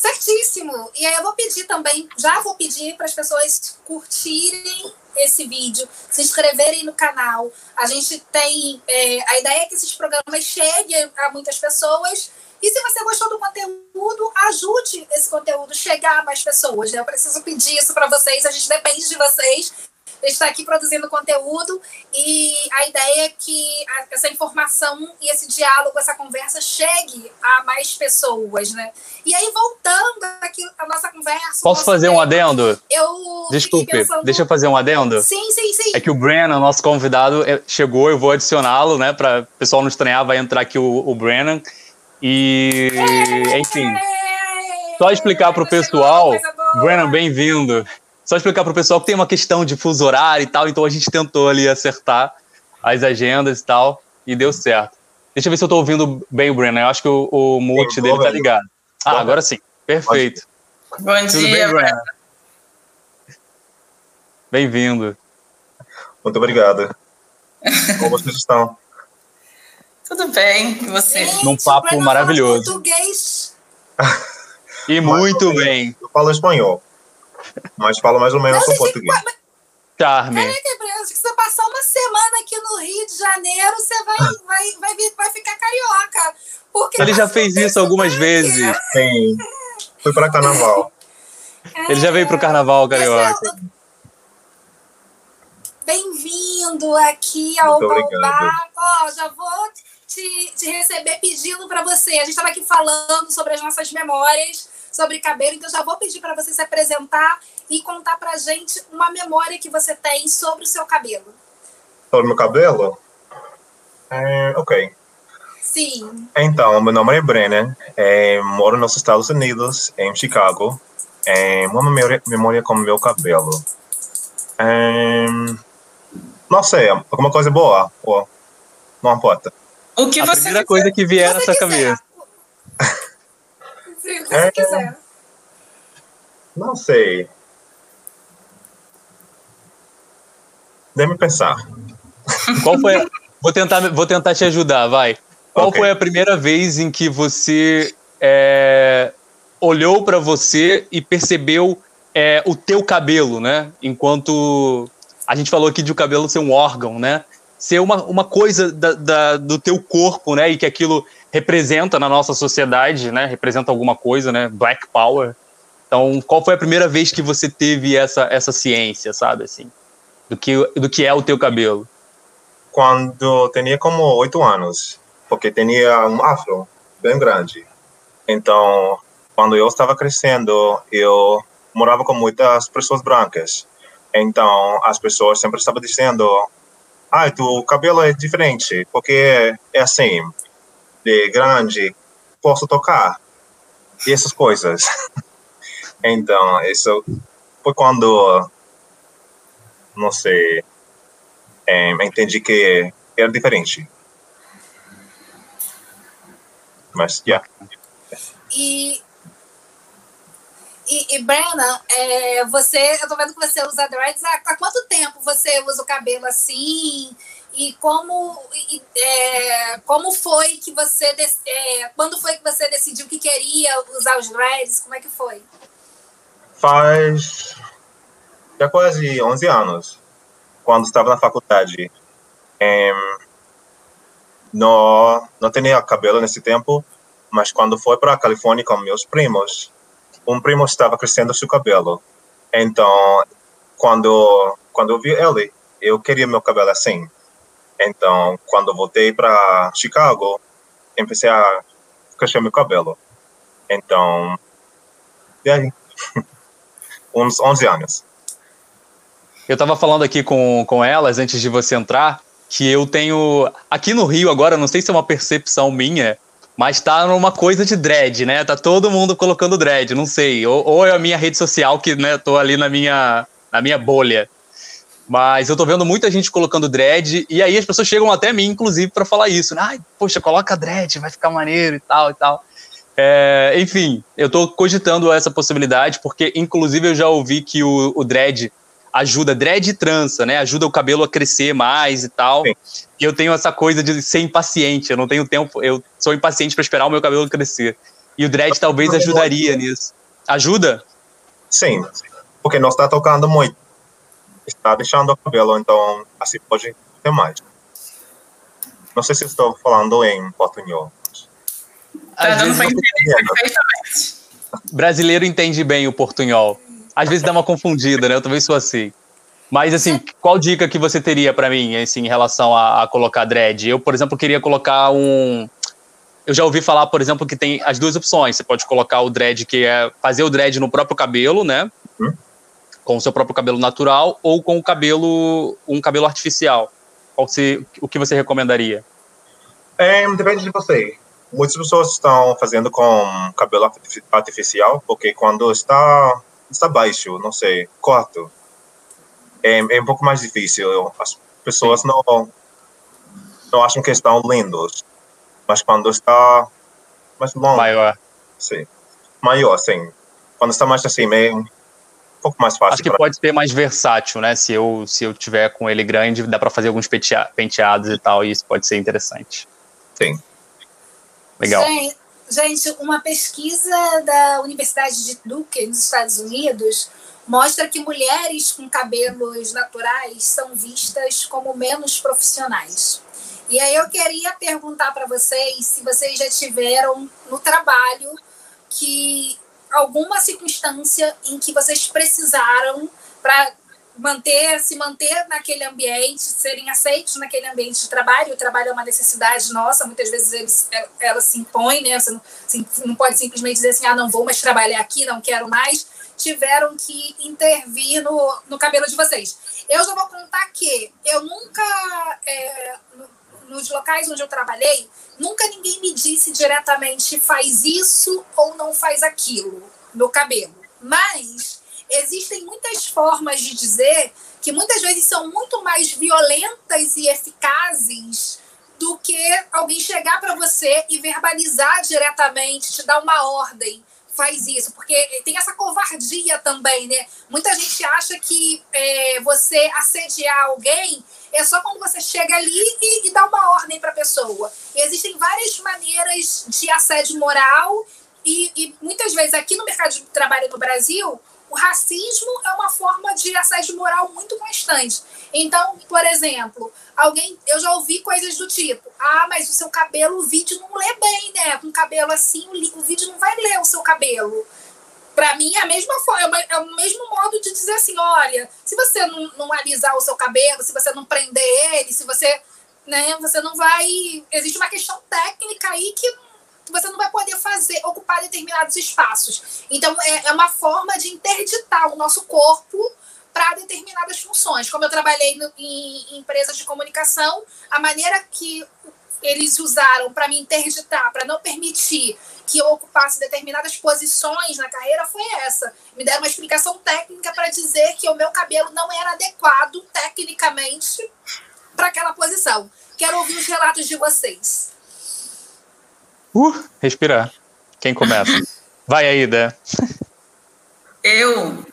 Certíssimo. E aí eu vou pedir também, já vou pedir para as pessoas curtirem esse vídeo, se inscreverem no canal. A gente tem é, a ideia é que esses programas cheguem a muitas pessoas. E se você gostou do conteúdo, ajude esse conteúdo chegar a mais pessoas. Né? Eu preciso pedir isso para vocês, a gente depende de vocês está aqui produzindo conteúdo e a ideia é que essa informação e esse diálogo, essa conversa chegue a mais pessoas, né? E aí, voltando aqui a nossa conversa... Posso fazer tema, um adendo? Eu... Desculpe, pensando... deixa eu fazer um adendo? Sim, sim, sim. É que o Brennan, nosso convidado, é, chegou, eu vou adicioná-lo, né? Para o pessoal não estranhar, vai entrar aqui o, o Brennan. E, é, enfim, só explicar para o pessoal... Brennan, bem-vindo. Só explicar para o pessoal que tem uma questão de fuso horário e tal, então a gente tentou ali acertar as agendas e tal, e deu certo. Deixa eu ver se eu estou ouvindo bem o Brennan. Eu acho que o, o mute sim, dele tá ligado. Ah, agora sim. Perfeito. Bom Tudo dia, bem, Brennan. Bem-vindo. Muito obrigado. Como vocês estão? Tudo bem, e você? Gente, Num papo maravilhoso. Português. E muito bem. Eu falo espanhol mas fala mais ou menos com português. Charme. Caraca, se você passar uma semana aqui no Rio de Janeiro, você vai, vai, vai, vai ficar carioca. Porque Ele já fez isso algumas vezes. Sim. Foi para carnaval. É, Ele já veio para o carnaval carioca. Bem-vindo aqui ao Baobá. Ó, oh, já vou te, te receber pedindo para você. A gente estava aqui falando sobre as nossas memórias sobre cabelo, então já vou pedir para você se apresentar e contar para gente uma memória que você tem sobre o seu cabelo. Sobre meu cabelo? É, ok. Sim. Então, meu nome é Brennan, é, moro nos Estados Unidos, em Chicago. É, uma memória, memória com meu cabelo. É, não sei, alguma coisa boa, ou não importa. O que A você primeira coisa que vier na sua quiser. cabeça. O que você É. quiser. Não sei. Deixa me pensar. Qual foi? a- Vou tentar, vou tentar te ajudar, vai. Qual Ok. foi a primeira vez em que você é, olhou para você e percebeu é, o teu cabelo, né? Enquanto a gente falou aqui de o cabelo ser um órgão, né? Ser uma, uma coisa da, da- do teu corpo, né? E que aquilo representa na nossa sociedade, né? Representa alguma coisa, né? Black Power. Então, qual foi a primeira vez que você teve essa, essa ciência, sabe, assim? Do que, do que é o teu cabelo? Quando tinha como oito anos, porque tinha um afro bem grande. Então, quando eu estava crescendo, eu morava com muitas pessoas brancas. Então, as pessoas sempre estavam dizendo: Ah, teu cabelo é diferente, porque é assim, de grande, posso tocar. E essas coisas. então, isso foi quando, não sei, é, entendi que era diferente. Mas, yeah. E, e, e é, você, eu tô vendo que você usa dreads. Há, há quanto tempo você usa o cabelo assim? E como, e, é, como foi que você, é, quando foi que você decidiu que queria usar os dreads? Como é que foi? faz já quase 11 anos, quando estava na faculdade. Em, não, não tinha cabelo nesse tempo, mas quando foi para a Califórnia com meus primos, um primo estava crescendo seu cabelo. Então, quando, quando eu vi ele, eu queria meu cabelo assim. Então, quando voltei para Chicago, comecei a crescer meu cabelo. Então, e aí? uns 11 anos. Eu tava falando aqui com, com elas antes de você entrar que eu tenho. Aqui no Rio agora, não sei se é uma percepção minha, mas tá numa coisa de dread, né? Tá todo mundo colocando dread, não sei. Ou, ou é a minha rede social que, né, tô ali na minha, na minha bolha. Mas eu tô vendo muita gente colocando dread, e aí as pessoas chegam até mim, inclusive, para falar isso. Né? Ai, poxa, coloca dread, vai ficar maneiro e tal e tal. É, enfim, eu tô cogitando essa possibilidade, porque inclusive eu já ouvi que o, o dread ajuda, dread e trança, né? Ajuda o cabelo a crescer mais e tal. Sim. E eu tenho essa coisa de ser impaciente, eu não tenho tempo, eu sou impaciente para esperar o meu cabelo crescer. E o dread talvez ajudaria nisso. Ajuda? Sim, porque não está tocando muito. Está deixando o cabelo, então assim pode ter mais. Não sei se estou falando em portunhol. Tá Às dando vezes pra você- entender perfeitamente. brasileiro entende bem o portunhol. Às vezes dá uma confundida, né? Eu também sou assim. Mas, assim, qual dica que você teria pra mim, assim, em relação a, a colocar dread? Eu, por exemplo, queria colocar um... Eu já ouvi falar, por exemplo, que tem as duas opções. Você pode colocar o dread, que é fazer o dread no próprio cabelo, né? Hum. Com o seu próprio cabelo natural, ou com o cabelo, um cabelo artificial. Qual você, o que você recomendaria? É, depende de você. Muitas pessoas estão fazendo com cabelo artifi- artificial, porque quando está, está baixo, não sei, corto, é, é um pouco mais difícil. As pessoas não, não acham que estão lindos, mas quando está mais longo, Maior. sim, maior, sim. Quando está mais assim, é um pouco mais fácil. Acho que pra- pode ser mais versátil, né? Se eu, se eu tiver com ele grande, dá pra fazer alguns pentea- penteados e tal, e isso pode ser interessante. Sim. Legal. Gente, gente, uma pesquisa da Universidade de Duke, nos Estados Unidos, mostra que mulheres com cabelos naturais são vistas como menos profissionais. E aí eu queria perguntar para vocês se vocês já tiveram no trabalho que alguma circunstância em que vocês precisaram para manter, se manter naquele ambiente, serem aceitos naquele ambiente de trabalho. O trabalho é uma necessidade nossa, muitas vezes eles, é, ela se impõe, né? Você não, assim, não pode simplesmente dizer assim, ah, não vou mais trabalhar aqui, não quero mais. Tiveram que intervir no, no cabelo de vocês. Eu já vou contar que eu nunca, nos locais onde eu trabalhei, nunca ninguém me disse diretamente faz isso ou não faz aquilo no cabelo. Mas existem muitas formas de dizer que muitas vezes são muito mais violentas e eficazes do que alguém chegar para você e verbalizar diretamente, te dar uma ordem, faz isso, porque tem essa covardia também, né? Muita gente acha que é, você assediar alguém é só quando você chega ali e, e dá uma ordem para a pessoa. E existem várias maneiras de assédio moral e, e muitas vezes aqui no mercado de trabalho no Brasil o racismo é uma forma de assédio moral muito constante. Então, por exemplo, alguém, eu já ouvi coisas do tipo: ah, mas o seu cabelo, o vídeo não lê bem, né? Com cabelo assim, o vídeo não vai ler o seu cabelo. Para mim, é a mesma forma, é, é o mesmo modo de dizer assim: olha, se você não, não alisar o seu cabelo, se você não prender ele, se você. Né, você não vai. Existe uma questão técnica aí que você não vai poder fazer, ocupar determinados espaços. Então, é, é uma forma de interditar o nosso corpo para determinadas funções. Como eu trabalhei no, em, em empresas de comunicação, a maneira que eles usaram para me interditar, para não permitir que eu ocupasse determinadas posições na carreira foi essa. Me deram uma explicação técnica para dizer que o meu cabelo não era adequado tecnicamente para aquela posição. Quero ouvir os relatos de vocês. Uh, respirar. Quem começa? Vai aí, Dé. Eu.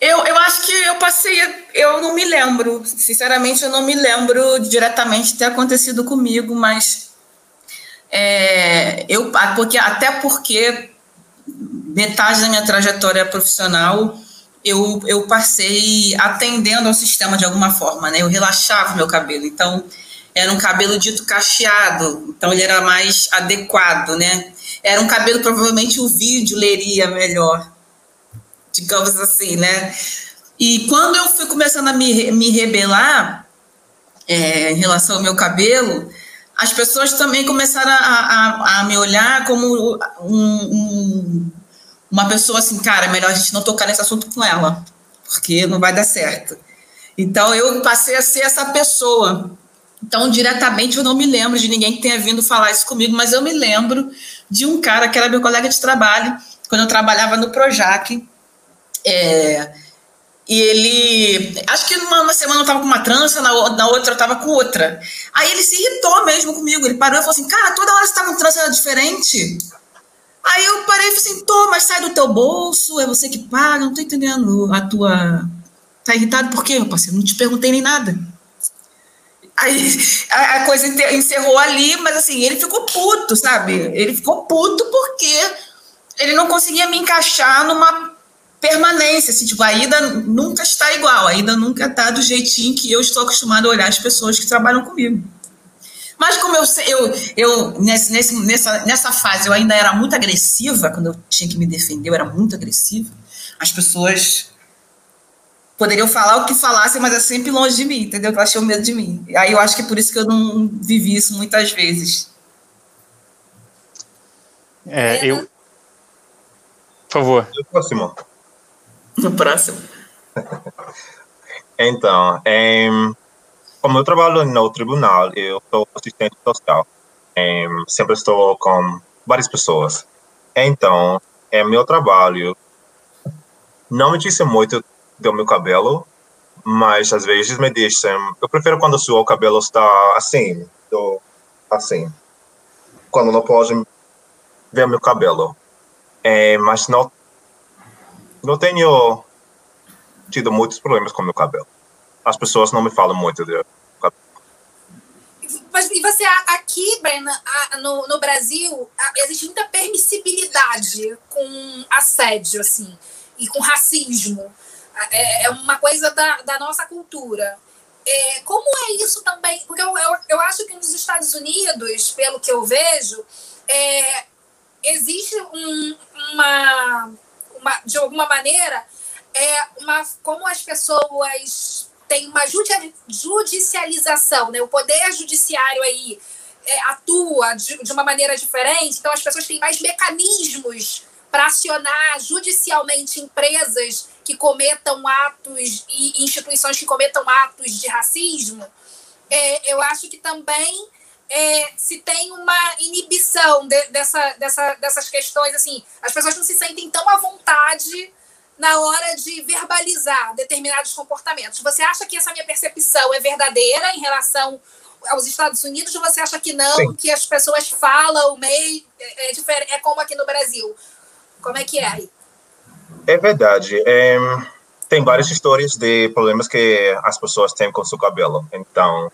Eu, eu acho que eu passei. Eu não me lembro. Sinceramente, eu não me lembro diretamente ter acontecido comigo, mas. É, eu, porque, até porque metade da minha trajetória profissional eu, eu passei atendendo ao sistema de alguma forma, né? Eu relaxava meu cabelo. Então, era um cabelo dito cacheado, então ele era mais adequado, né? Era um cabelo provavelmente o vídeo leria melhor, digamos assim, né? E quando eu fui começando a me, me rebelar é, em relação ao meu cabelo, as pessoas também começaram a, a, a me olhar como um, um, uma pessoa assim, cara, melhor a gente não tocar nesse assunto com ela, porque não vai dar certo. Então eu passei a ser essa pessoa então, diretamente, eu não me lembro de ninguém que tenha vindo falar isso comigo, mas eu me lembro de um cara que era meu colega de trabalho, quando eu trabalhava no Projac. É, e ele. Acho que numa semana eu estava com uma trança, na, na outra eu estava com outra. Aí ele se irritou mesmo comigo. Ele parou e falou assim: Cara, toda hora você está com trança diferente. Aí eu parei e falei assim: Tô, mas sai do teu bolso, é você que paga, não tô entendendo a tua. Tá irritado por quê, meu parceiro? Não te perguntei nem nada. Aí a, a coisa encerrou ali, mas assim, ele ficou puto, sabe? Ele ficou puto porque ele não conseguia me encaixar numa permanência, assim, tipo, a Ida nunca está igual, a Ida nunca está do jeitinho que eu estou acostumado a olhar as pessoas que trabalham comigo. Mas como eu eu, eu nesse, nesse, nessa, nessa fase eu ainda era muito agressiva, quando eu tinha que me defender, eu era muito agressiva, as pessoas poderiam falar o que falassem, mas é sempre longe de mim, entendeu? Elas tinham medo de mim. Aí eu acho que é por isso que eu não vivi isso muitas vezes. É, eu. Por favor. O próximo. No próximo. então, é, como eu trabalho no tribunal, eu sou assistente social. É, sempre estou com várias pessoas. Então, é meu trabalho. Não me disse muito do meu cabelo, mas às vezes me deixam. Eu prefiro quando o seu cabelo está assim, do, assim, quando não pode ver meu cabelo. É, mas não, não tenho tido muitos problemas com meu cabelo. As pessoas não me falam muito de mas e você aqui, Brena, no, no Brasil, existe muita permissibilidade com assédio, assim, e com racismo é, é uma coisa da, da nossa cultura. É, como é isso também? Porque eu, eu, eu, acho que nos Estados Unidos, pelo que eu vejo, é, existe um, uma, uma, de alguma maneira, é uma, como as pessoas têm uma judicialização, né? O poder judiciário aí é, atua de, de uma maneira diferente, então as pessoas têm mais mecanismos para acionar judicialmente empresas que cometam atos e instituições que cometam atos de racismo, é, eu acho que também é, se tem uma inibição de, dessa, dessa, dessas questões. Assim, as pessoas não se sentem tão à vontade na hora de verbalizar determinados comportamentos. Você acha que essa minha percepção é verdadeira em relação aos Estados Unidos ou você acha que não, Sim. que as pessoas falam meio é, é, é como aqui no Brasil? Como é que é aí? É verdade. É, tem várias histórias de problemas que as pessoas têm com seu cabelo. Então,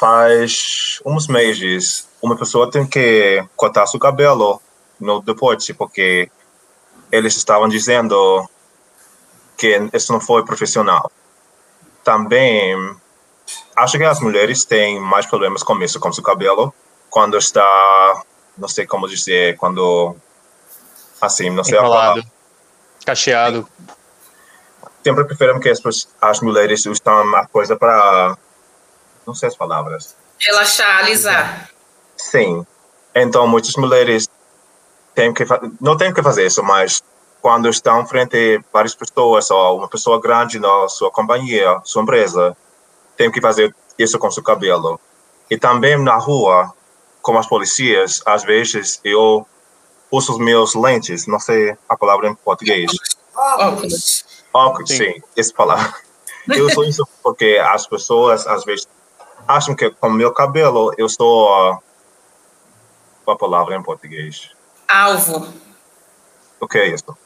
faz uns meses, uma pessoa tem que cortar seu cabelo no deporte, porque eles estavam dizendo que isso não foi profissional. Também, acho que as mulheres têm mais problemas com isso, com seu cabelo, quando está, não sei como dizer, quando, assim, não sei Enrolado. a palavra cacheado. Sempre preferimos que as, as mulheres usam a coisa para. Não sei as palavras. Relaxar, alisar. Sim. Então, muitas mulheres têm que, não têm que fazer isso, mas quando estão frente a várias pessoas ou uma pessoa grande na sua companhia, sua empresa, tem que fazer isso com seu cabelo. E também na rua, com as policias, às vezes eu uso os meus lentes, não sei a palavra em português. Óculos. Óculos, sim, sim essa palavra. Eu uso isso porque as pessoas, às vezes, acham que com meu cabelo eu sou. Qual a palavra em português? Alvo. O que é isso?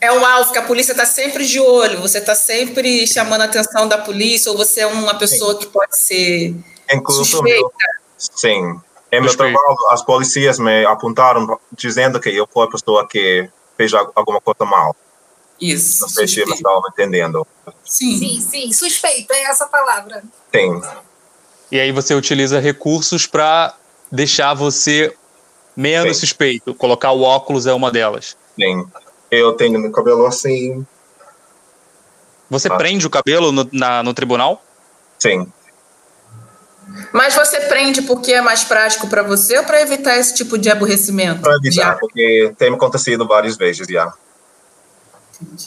É um alvo que a polícia está sempre de olho, você está sempre chamando a atenção da polícia, ou você é uma pessoa sim. que pode ser Incluso suspeita. Meu, sim, em meu trabalho, as polícias me apontaram dizendo que eu fui a pessoa que fez alguma coisa mal. Isso. Não sei se eles estavam entendendo. Sim. sim, sim, suspeito, é essa palavra. Sim. E aí você utiliza recursos para deixar você menos sim. suspeito. Colocar o óculos é uma delas. Sim. Eu tenho meu cabelo assim. Você ah. prende o cabelo no, na, no tribunal? Sim. Mas você prende porque é mais prático para você ou para evitar esse tipo de aborrecimento? Para evitar, porque tem acontecido várias vezes já.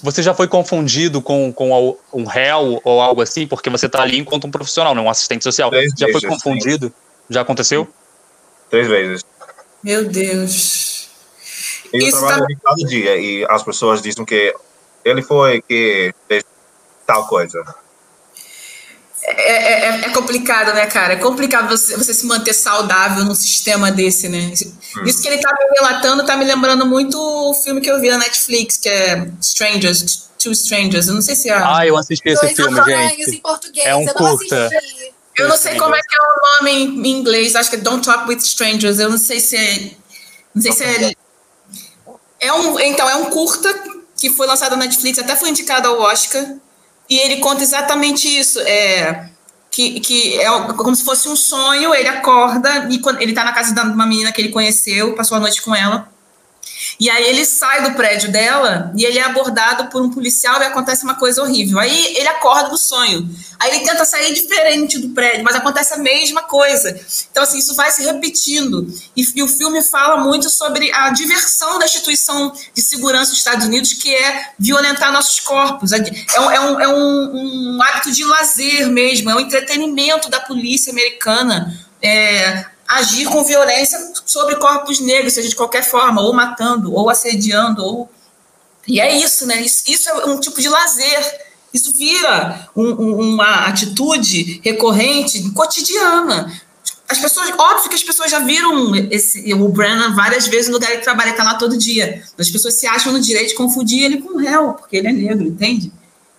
Você já foi confundido com, com um réu ou algo assim? Porque você está ali enquanto um profissional, não um assistente social. Três já vezes, foi confundido? Sim. Já aconteceu? Três vezes. Meu Deus. Eu Isso trabalho tá... cada dia e as pessoas dizem que ele foi que fez tal coisa. É, é, é, complicado, né, cara? É complicado você, você, se manter saudável num sistema desse, né? Hum. Isso que ele tá me relatando tá me lembrando muito o filme que eu vi na Netflix, que é Strangers, Two Strangers. Eu não sei se é. Ah, eu assisti esse Dois filme, gente. Em português, é um curta. Eu não sei como é que é o nome em inglês, acho que é Don't Talk with Strangers. Eu não sei se é. Não sei se é. É um, então, é um curta que foi lançado na Netflix, até foi indicado ao Oscar. E ele conta exatamente isso. É, que, que é como se fosse um sonho, ele acorda e quando, ele está na casa de uma menina que ele conheceu, passou a noite com ela. E aí ele sai do prédio dela e ele é abordado por um policial e acontece uma coisa horrível. Aí ele acorda do sonho. Aí ele tenta sair diferente do prédio, mas acontece a mesma coisa. Então, assim, isso vai se repetindo. E, e o filme fala muito sobre a diversão da instituição de segurança dos Estados Unidos, que é violentar nossos corpos. É, é, um, é, um, é um, um hábito de lazer mesmo, é um entretenimento da polícia americana. É, agir com violência sobre corpos negros, seja de qualquer forma, ou matando, ou assediando, ou. E é isso, né? Isso, isso é um tipo de lazer. Isso vira um, um, uma atitude recorrente, cotidiana. As pessoas, óbvio que as pessoas já viram esse, o Brennan várias vezes no lugar que trabalha, está lá todo dia. As pessoas se acham no direito de confundir ele com o réu, porque ele é negro, entende?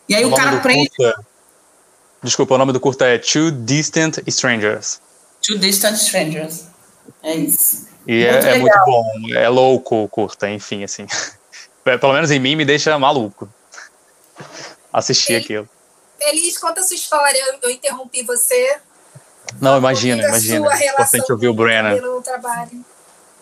E aí o, o cara prende. Curta, desculpa, o nome do curta é Two Distant Strangers. Two Distant Strangers. É isso. E muito é, é, muito bom, é louco, curta, enfim, assim. Pelo menos em mim me deixa maluco assistir aquilo. Elis, conta a sua história. Eu, interrompi você. Não, imagina, imagina. É importante ouvir o Brennan.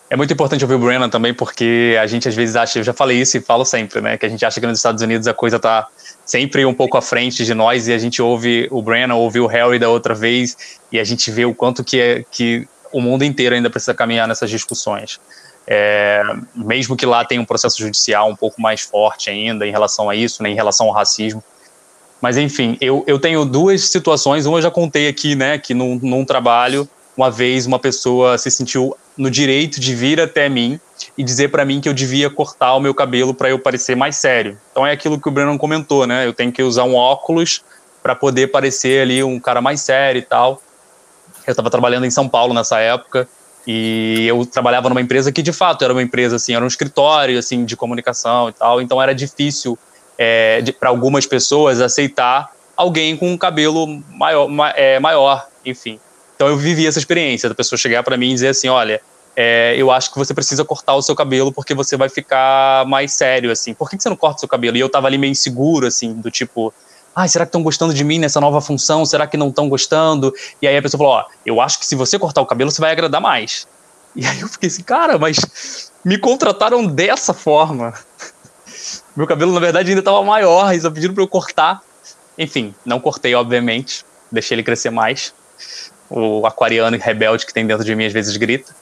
é muito importante ouvir o Brennan também, porque a gente às vezes acha, eu já falei isso e falo sempre, né? Que a gente acha que nos Estados Unidos a coisa tá sempre um pouco à frente de nós e a gente ouve o Brennan, ouve o Harry da outra vez e a gente vê o quanto que, é, que o mundo inteiro ainda precisa caminhar nessas discussões. É, mesmo que lá tenha um processo judicial um pouco mais forte ainda em relação a isso, né, em relação ao racismo. Mas enfim, eu, eu tenho duas situações. Uma eu já contei aqui, né, que num, num trabalho, uma vez uma pessoa se sentiu no direito de vir até mim e dizer para mim que eu devia cortar o meu cabelo para eu parecer mais sério. Então é aquilo que o Breno comentou, né? Eu tenho que usar um óculos para poder parecer ali um cara mais sério e tal. Eu estava trabalhando em São Paulo nessa época e eu trabalhava numa empresa que de fato era uma empresa assim, era um escritório assim de comunicação e tal. Então era difícil é, para algumas pessoas aceitar alguém com um cabelo maior, ma, é, maior, enfim. Então eu vivi essa experiência da pessoa chegar para mim e dizer assim, olha, é, eu acho que você precisa cortar o seu cabelo porque você vai ficar mais sério, assim. Por que, que você não corta o seu cabelo? E eu tava ali meio inseguro, assim, do tipo, ah, será que estão gostando de mim nessa nova função? Será que não estão gostando? E aí a pessoa falou, ó, eu acho que se você cortar o cabelo, você vai agradar mais. E aí eu fiquei assim, cara, mas me contrataram dessa forma. Meu cabelo, na verdade, ainda estava maior, e só pediram para eu cortar. Enfim, não cortei, obviamente. Deixei ele crescer mais o aquariano rebelde que tem dentro de mim às vezes grita.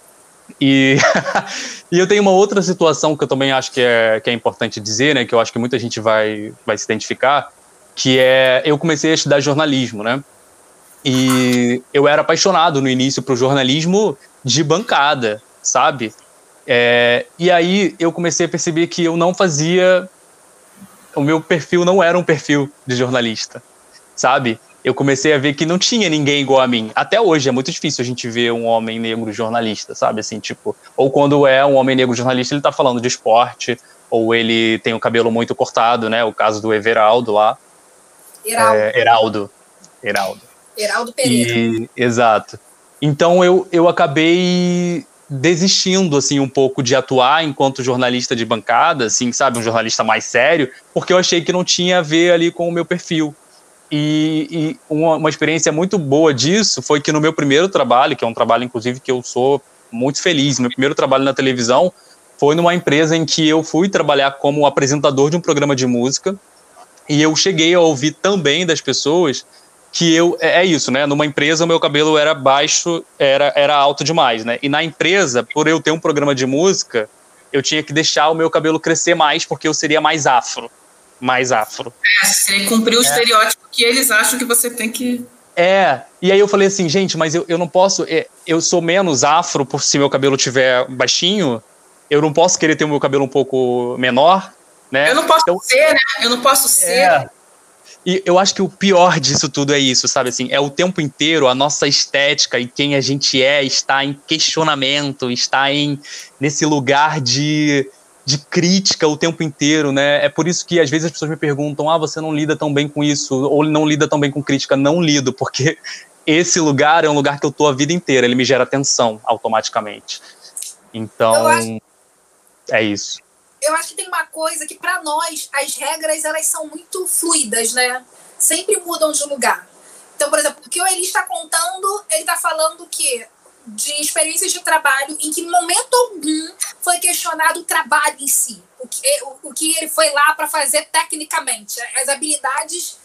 E, e eu tenho uma outra situação que eu também acho que é, que é importante dizer, né, que eu acho que muita gente vai, vai se identificar, que é eu comecei a estudar jornalismo, né? E eu era apaixonado no início por jornalismo de bancada, sabe? É, e aí eu comecei a perceber que eu não fazia. O meu perfil não era um perfil de jornalista, sabe? Eu comecei a ver que não tinha ninguém igual a mim. Até hoje é muito difícil a gente ver um homem negro jornalista, sabe? Assim, tipo, ou quando é um homem negro jornalista, ele tá falando de esporte, ou ele tem o cabelo muito cortado, né? O caso do Everaldo lá. Heraldo. É, Heraldo. Heraldo. Heraldo Pereira. E, exato. Então eu, eu acabei desistindo assim um pouco de atuar enquanto jornalista de bancada, assim, sabe, um jornalista mais sério, porque eu achei que não tinha a ver ali com o meu perfil. E, e uma, uma, experiência muito boa disso foi que no meu primeiro trabalho, que é um trabalho, inclusive, que eu sou muito feliz, meu primeiro trabalho na televisão foi numa empresa em que eu fui trabalhar como apresentador de um programa de música. E eu cheguei a ouvir também das pessoas que eu é, é isso, né? Numa empresa o meu cabelo era baixo, era era alto demais, né? E na empresa, por eu ter um programa de música, eu tinha que deixar o meu cabelo crescer mais porque eu seria mais afro mais afro. É, você cumpriu o é. estereótipo que eles acham que você tem que. É, e aí eu falei assim, gente, mas eu, eu não posso. É, eu sou menos afro por se meu cabelo tiver baixinho. Eu não posso querer ter o meu cabelo um pouco menor, né? Eu não posso então, ser, né? Eu não posso ser. É, e eu acho que o pior disso tudo é isso, sabe? Assim, é o tempo inteiro a nossa estética e quem a gente é está em questionamento, está em nesse lugar de de crítica o tempo inteiro, né? É por isso que às vezes as pessoas me perguntam: "Ah, você não lida tão bem com isso ou não lida tão bem com crítica?" Não lido, porque esse lugar é um lugar que eu tô a vida inteira, ele me gera tensão automaticamente. Então, acho, é isso. Eu acho que tem uma coisa que para nós as regras elas são muito fluidas, né? Sempre mudam de lugar. Então, por exemplo, o que o Eli está contando, ele está falando que de experiências de trabalho em que, em momento algum, foi questionado o trabalho em si, o que, o, o que ele foi lá para fazer tecnicamente, as habilidades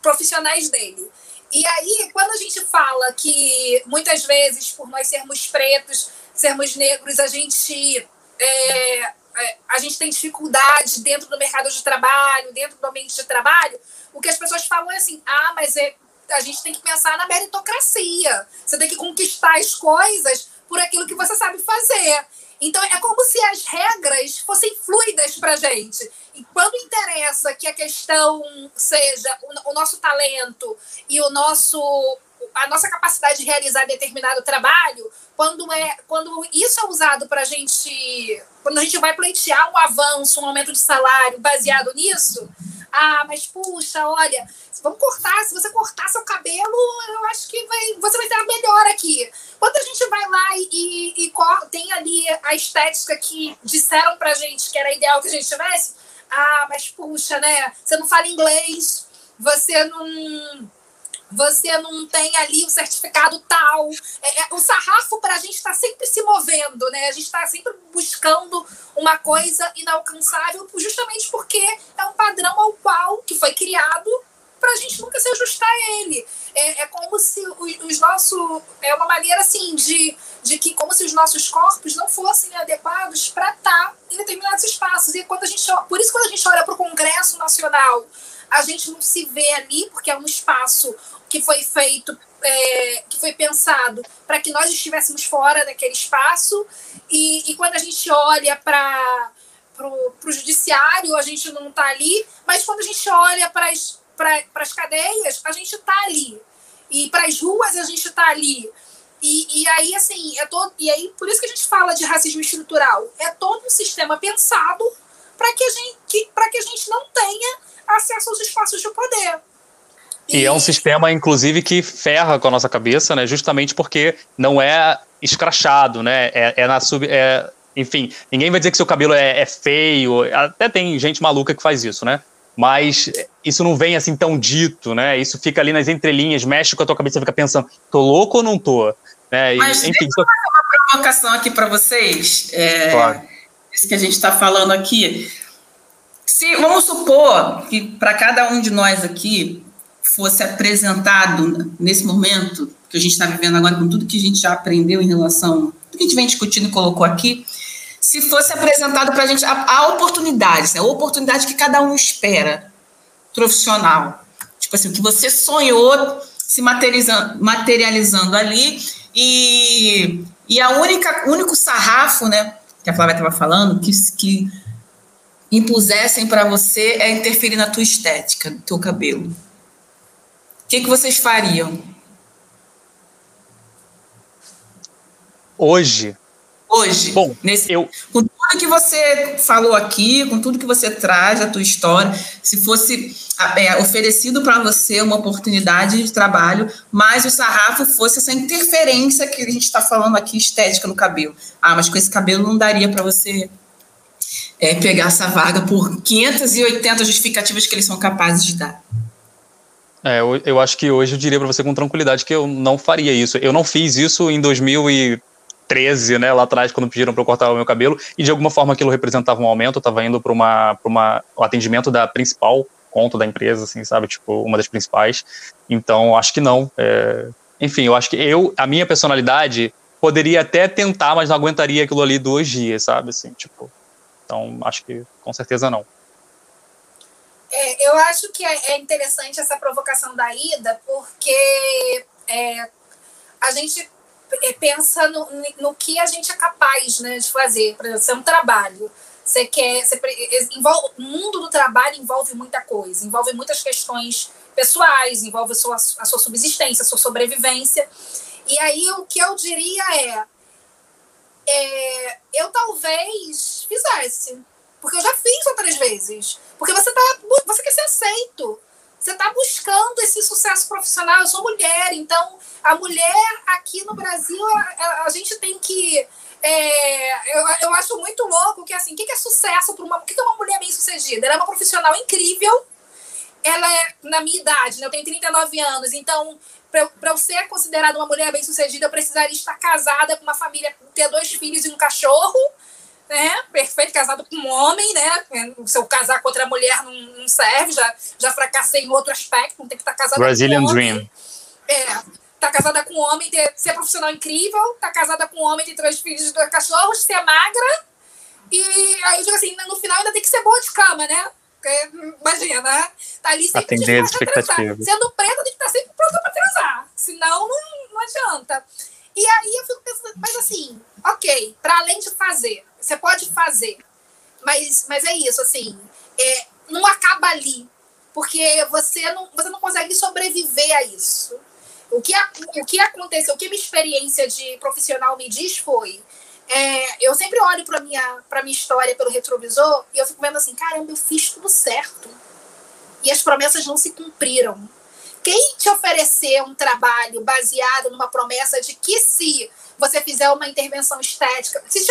profissionais dele. E aí, quando a gente fala que muitas vezes, por nós sermos pretos, sermos negros, a gente é, é, a gente tem dificuldade dentro do mercado de trabalho, dentro do ambiente de trabalho, o que as pessoas falam é assim: ah, mas é, a gente tem que pensar na meritocracia. Você tem que conquistar as coisas por aquilo que você sabe fazer. Então é como se as regras fossem fluidas para gente. E quando interessa que a questão seja o, o nosso talento e o nosso a nossa capacidade de realizar determinado trabalho, quando é quando isso é usado para a gente, quando a gente vai pleitear um avanço, um aumento de salário baseado nisso, ah, mas puxa, olha, vamos cortar, se você cortar seu cabelo, eu acho que vai, você vai estar melhor aqui. Quando a gente vai lá e, e, e tem ali a estética que disseram pra gente que era ideal que a gente tivesse, ah, mas puxa, né? Você não fala inglês, você não você não tem ali o certificado tal. É, é, o sarrafo para a gente está sempre se movendo, né? A gente está sempre buscando uma coisa inalcançável, justamente porque é um padrão ao qual que foi criado para a gente nunca se ajustar a ele. É, é como se os, os nossos. É uma maneira assim de, de que, como se os nossos corpos não fossem adequados para estar tá em determinados espaços. E quando a gente, por isso, quando a gente olha para o Congresso Nacional, a gente não se vê ali, porque é um espaço que foi feito, é, que foi pensado para que nós estivéssemos fora daquele espaço. E, e quando a gente olha para o judiciário, a gente não está ali, mas quando a gente olha para as cadeias, a gente está ali. E para as ruas, a gente está ali. E, e aí, assim, é todo, e aí, por isso que a gente fala de racismo estrutural. É todo um sistema pensado para que, a gente, que, que a gente não tenha acesso aos espaços de poder. E é um sistema, inclusive, que ferra com a nossa cabeça, né? Justamente porque não é escrachado, né? É, é na sub. É, enfim, ninguém vai dizer que seu cabelo é, é, feio. Até tem gente maluca que faz isso, né? Mas isso não vem assim tão dito, né? Isso fica ali nas entrelinhas, mexe com a tua cabeça, fica pensando, tô louco ou não tô? Né? Mas enfim, deixa eu fazer uma provocação aqui para vocês. É, claro. Isso que a gente está falando aqui. Se vamos supor que para cada um de nós aqui fosse apresentado nesse momento que a gente está vivendo agora, com tudo que a gente já aprendeu em relação, tudo que a gente vem discutindo e colocou aqui, se fosse apresentado para a gente a, oportunidade, né, a oportunidade que cada um espera, profissional, tipo assim, que você sonhou se materializando, materializando ali e, e a única único sarrafo, né, que a Flávia estava falando, que, que impusessem para você é interferir na tua estética, no teu cabelo que, que vocês fariam? Hoje. Hoje. Bom, nesse, eu... com tudo que você falou aqui, com tudo que você traz, a tua história, se fosse é, oferecido para você uma oportunidade de trabalho, mas o sarrafo fosse essa interferência que a gente está falando aqui, estética no cabelo. Ah, mas com esse cabelo não daria para você é, pegar essa vaga por 580 justificativas que eles são capazes de dar. É, eu, eu acho que hoje eu diria para você com tranquilidade que eu não faria isso. Eu não fiz isso em 2013, né, lá atrás, quando pediram para eu cortar o meu cabelo, e de alguma forma aquilo representava um aumento. Eu estava indo para uma, uma, o atendimento da principal conta da empresa, assim, sabe? Tipo, uma das principais. Então, acho que não. É... Enfim, eu acho que eu, a minha personalidade, poderia até tentar, mas não aguentaria aquilo ali dois dias, sabe? Assim, tipo. Então, acho que com certeza não. É, eu acho que é, é, interessante essa provocação da Ida, porque é, a gente é, pensa no, no que a gente é capaz né, de fazer. Por exemplo, é um trabalho. Você quer. Você, envolve, o mundo do trabalho envolve muita coisa, envolve muitas questões pessoais, envolve a sua, a sua subsistência, a sua sobrevivência. E aí o que eu diria é, é eu talvez fizesse porque eu já fiz outras vezes. Porque você, tá, você quer ser aceito. Você está buscando esse sucesso profissional. Eu sou mulher, então a mulher aqui no Brasil, a, a gente tem que. É, eu, eu acho muito louco que assim, o que, é sucesso para uma. O que é uma mulher bem sucedida? Ela é uma profissional incrível. Ela é, na minha idade, né, eu tenho 39 anos, então para eu ser considerada uma mulher bem sucedida, eu precisaria estar casada com uma família, ter dois filhos e um cachorro né? Perfeito, casado com um homem, né? Se eu casar com outra mulher não, não serve, já, já fracassei em outro aspecto, não tem que estar casado Brazilian com um homem. Dream. É, tá casada com um homem, ter, ser profissional incrível, tá casada com um homem, ter três filhos e dois cachorros, ser magra, e aí eu digo assim, no final ainda tem que ser boa de cama, né? Porque, imagina, né? Tá ali sempre Atender expectativas. Sendo preta, tem que estar sempre pronta para transar. Senão, não, não adianta. E aí eu fico pensando, mas assim, ok, para além de fazer, você pode fazer, mas, mas é isso, assim, é, não acaba ali, porque você não, você não consegue sobreviver a isso. O que, o que aconteceu, o que minha experiência de profissional me diz foi, é, eu sempre olho para minha para minha história pelo retrovisor e eu fico vendo assim, caramba, eu fiz tudo certo. E as promessas não se cumpriram. Quem te oferecer um trabalho baseado numa promessa de que se você fizer uma intervenção estética, se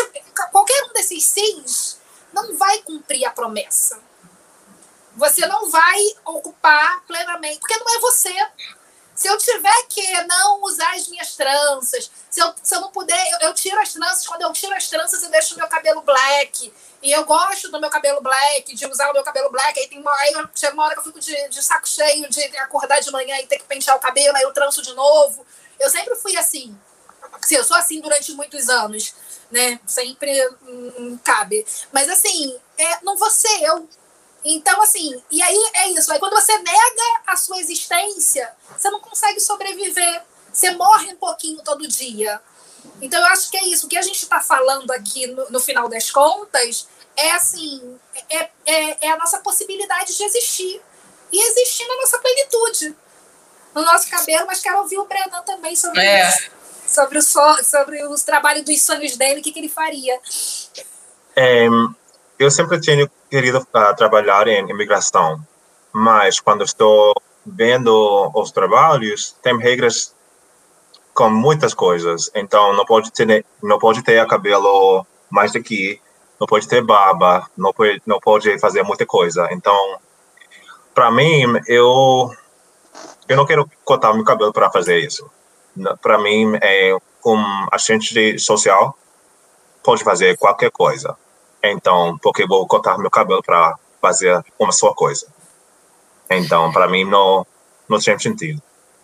qualquer um desses sims não vai cumprir a promessa. Você não vai ocupar plenamente, porque não é você. Se eu tiver que não usar as minhas tranças, se eu, se eu não puder, eu, eu tiro as tranças. Quando eu tiro as tranças, eu deixo o meu cabelo black. E eu gosto do meu cabelo black, de usar o meu cabelo black. Aí tem uma, aí chega uma hora que eu fico de, de saco cheio de acordar de manhã e ter que pentear o cabelo, aí eu tranço de novo. Eu sempre fui assim. Sim, eu sou assim durante muitos anos, né? Sempre hum, cabe. Mas assim, é, não vou ser eu. Então, assim, e aí é isso. Aí quando você nega a sua existência, você não consegue sobreviver. Você morre um pouquinho todo dia. Então, eu acho que é isso. O que a gente está falando aqui no, no, final das contas é assim: é, é, é, a nossa possibilidade de existir. E existir na nossa plenitude. No nosso cabelo, mas quero ouvir o Brenan também sobre é. isso. Sobre, o so, sobre os trabalhos dos sonhos dele, o que, que ele faria. É, eu sempre tenho querido uh, trabalhar em imigração, mas quando estou vendo os trabalhos, tem regras com muitas coisas. Então, não pode ter, não pode ter cabelo mais daqui, não pode ter barba, não pode, não pode fazer muita coisa. Então, para mim, eu eu não quero cortar meu cabelo para fazer isso. Para mim, é um agente social pode fazer qualquer coisa. Então, porque vou cortar meu cabelo para fazer uma só coisa. Então, para mim, não, não tem sentido.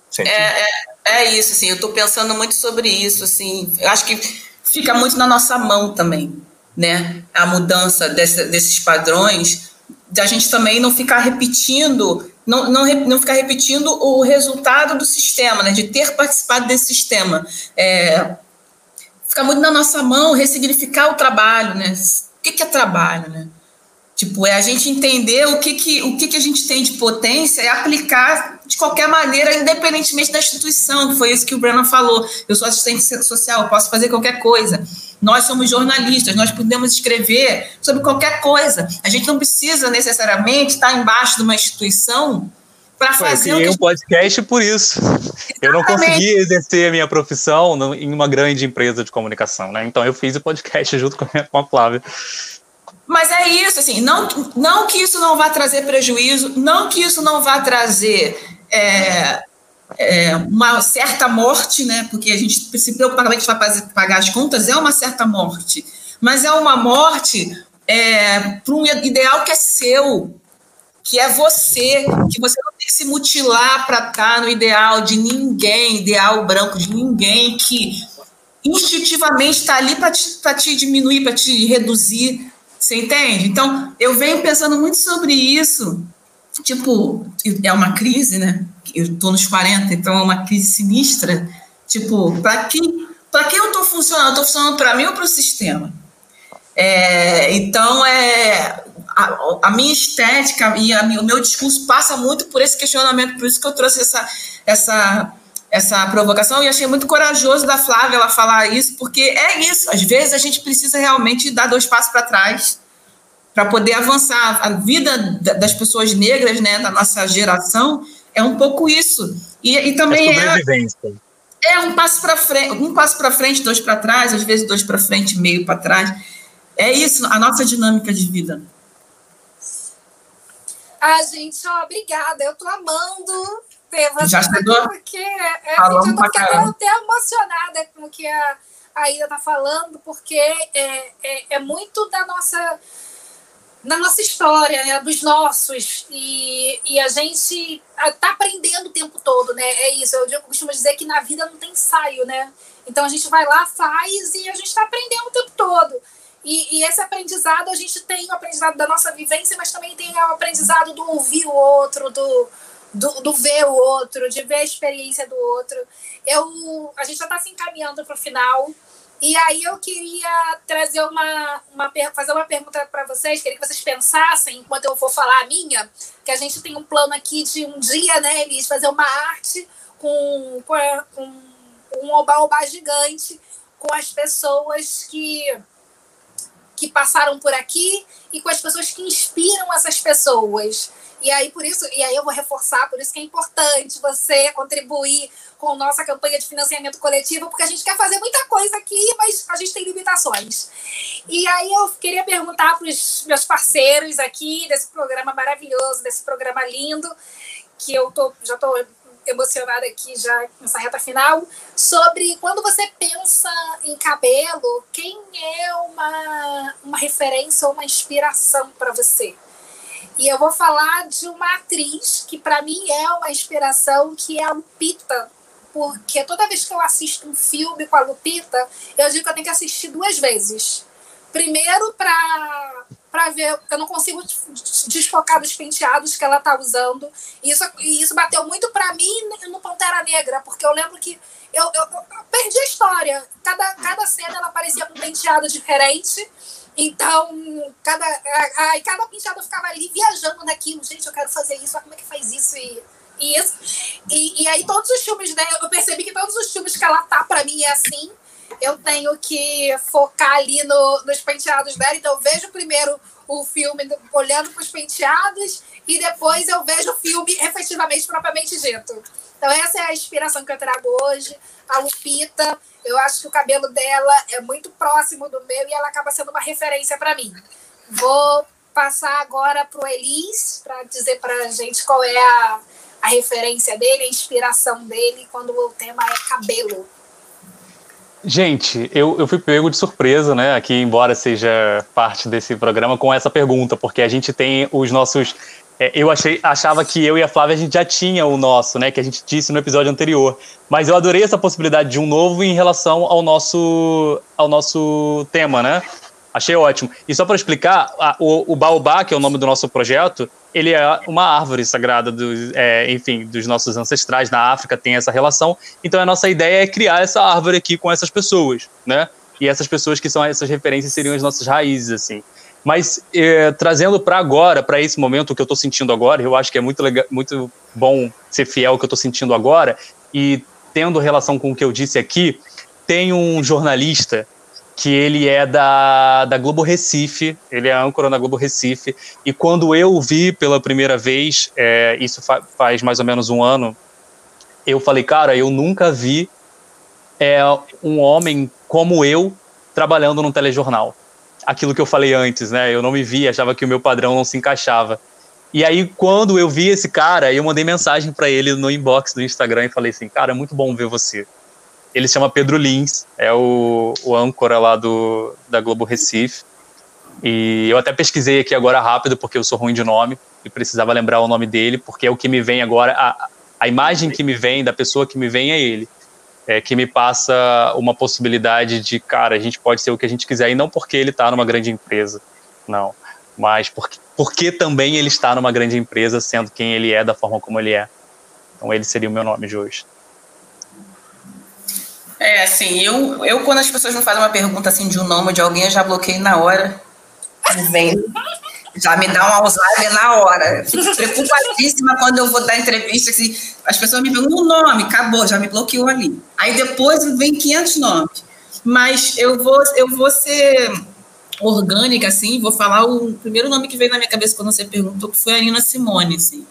sentido. É, é, é, isso, assim, eu estou pensando muito sobre isso, assim, eu acho que fica muito na nossa mão também, né, a mudança desse, desses padrões, da gente também não ficar repetindo, não, não, não ficar repetindo o resultado do sistema, né, de ter participado desse sistema. É, fica muito na nossa mão ressignificar o trabalho, né, que, que é trabalho, né? Tipo, é a gente entender o que, que, o que, que a gente tem de potência e aplicar de qualquer maneira, independentemente da instituição. Foi isso que o Breno falou. Eu sou assistente social, posso fazer qualquer coisa. Nós somos jornalistas, nós podemos escrever sobre qualquer coisa. A gente não precisa necessariamente estar embaixo de uma instituição para fazer. Eu criei um podcast por isso. Exatamente. Eu não consegui exercer a minha profissão em uma grande empresa de comunicação, né? Então eu fiz o podcast junto com a, com a Flávia. Mas é isso, assim, não, não que isso não vá trazer prejuízo, não que isso não vá trazer é, é, uma certa morte, né? Porque a gente se preocupa com a gente vai pagar as contas, é uma certa morte, mas é uma morte é, para um ideal que é seu, que é você, que você não tem que se mutilar para estar no ideal de ninguém, ideal branco de ninguém que instintivamente está ali para te, te diminuir, para te reduzir. Você entende? Então, eu venho pensando muito sobre isso. Tipo, é uma crise, né? Eu estou nos 40, então é uma crise sinistra. Tipo, para quem, quem eu estou funcionando? Estou funcionando para mim ou para o sistema? É, então, é, a, a, minha estética e a, o meu discurso passa muito por esse questionamento, por isso que eu trouxe essa, essa, essa provocação e achei muito corajoso da Flávia ela falar isso, porque é isso, às vezes a gente precisa realmente dar dois passos para trás para poder avançar. A vida das pessoas negras, né, da nossa geração, é um pouco isso. E, e também é, é, é um passo para frente, um passo para frente, dois para trás, às vezes dois para frente, meio para trás. É isso, a nossa dinâmica de vida. Ah, gente, ó, obrigada. Eu tô amando ter você Já chegou? porque é, é eu tô ficando até emocionada com o que a, a Ida tá falando, porque é, é, é muito da nossa na nossa história, né, dos nossos, e, e a gente tá aprendendo o tempo todo, né? É isso, eu, eu costumo dizer que na vida não tem ensaio, né? Então a gente vai lá, faz e a gente está aprendendo o tempo todo. E, e, esse aprendizado, a gente tem o aprendizado da nossa vivência, mas também tem o aprendizado do ouvir o outro, do, do, do ver o outro, de ver a experiência do outro. Eu, a gente já está se encaminhando para o final. E aí eu queria trazer uma, uma fazer uma pergunta para vocês, queria que vocês pensassem, enquanto eu vou falar a minha, que a gente tem um plano aqui de um dia, né, Elis, fazer uma arte com, com, com um oba-oba gigante com as pessoas que que passaram por aqui e com as pessoas que inspiram essas pessoas. E aí por isso, e aí eu vou reforçar, por isso que é importante você contribuir com nossa campanha de financiamento coletivo, porque a gente quer fazer muita coisa aqui, mas a gente tem limitações. E aí eu queria perguntar para os meus parceiros aqui desse programa maravilhoso, desse programa lindo, que eu tô, já estou emocionada aqui já nessa reta final, sobre quando você pensa em cabelo, quem é uma, uma referência ou uma inspiração para você? E eu vou falar de uma atriz que para mim é uma inspiração, que é a Lupita, porque toda vez que eu assisto um filme com a Lupita, eu digo que eu tenho que assistir duas vezes. Primeiro para ver, eu não consigo desfocar dos penteados que ela tá usando. E isso, e isso bateu muito para mim no Pantera Negra, porque eu lembro que eu, eu, eu, perdi a história. Cada, cada cena ela aparecia com um penteado diferente. Então, cada, ai, cada penteado eu ficava ali viajando naquilo. Gente, eu quero fazer isso, como é que faz isso? E, e isso. E, e aí, todos os filmes dela, eu percebi que todos os filmes que ela tá, para mim, é assim eu tenho que focar ali no, nos penteados dela. Então, eu vejo primeiro o filme olhando para os penteados e depois eu vejo o filme efetivamente, propriamente dito. Então, essa é a inspiração que eu trago hoje. A Lupita, eu acho que o cabelo dela é muito próximo do meu e ela acaba sendo uma referência para mim. Vou passar agora para o Elis para dizer para a gente qual é a, a referência dele, a inspiração dele quando o tema é cabelo. Gente, eu, eu fui pego de surpresa, né, aqui, embora seja parte desse programa, com essa pergunta, porque a gente tem os nossos. É, eu achei, achava que eu e a Flávia a gente já tinha o nosso, né, que a gente disse no episódio anterior. Mas eu adorei essa possibilidade de um novo em relação ao nosso, ao nosso tema, né? Achei ótimo. E só para explicar, a, o, o Baobá, que é o nome do nosso projeto, ele é uma árvore sagrada, do, é, enfim, dos nossos ancestrais. Na África tem essa relação. Então a nossa ideia é criar essa árvore aqui com essas pessoas, né? E essas pessoas que são essas referências seriam as nossas raízes, assim. Mas é, trazendo para agora, para esse momento que eu estou sentindo agora, eu acho que é muito legal, muito bom ser fiel ao que eu estou sentindo agora e tendo relação com o que eu disse aqui, tem um jornalista que ele é da, da Globo Recife, ele é âncora na Globo Recife, e quando eu o vi pela primeira vez, é, isso fa faz mais ou menos um ano, eu falei, cara, eu nunca vi é, um homem como eu trabalhando num telejornal. Aquilo que eu falei antes, né? Eu não me via, achava que o meu padrão não se encaixava. E aí, quando eu vi esse cara, eu mandei mensagem para ele no inbox do Instagram e falei assim, cara, é muito bom ver você. Ele se chama Pedro Lins, é o, o âncora lá do, da Globo Recife. E eu até pesquisei aqui agora rápido, porque eu sou ruim de nome, e precisava lembrar o nome dele, porque é o que me vem agora, a, a imagem que me vem da pessoa que me vem é ele. É, que me passa uma possibilidade de, cara, a gente pode ser o que a gente quiser, e não porque ele está numa grande empresa, não, mas porque, porque também ele está numa grande empresa, sendo quem ele é, da forma como ele é. Então ele seria o meu nome de hoje. É, assim, eu, eu quando as pessoas me fazem uma pergunta assim de um nome de alguém, eu já bloqueio na hora. Vem. Já me dá um Alzheimer na hora. Fico preocupadíssima quando eu vou dar entrevista. Assim, as pessoas me perguntam o nome, acabou, já me bloqueou ali. Aí depois vem 500 nomes. Mas eu vou, eu vou ser orgânica, assim, vou falar o primeiro nome que veio na minha cabeça quando você perguntou, que foi a Nina Simone, assim.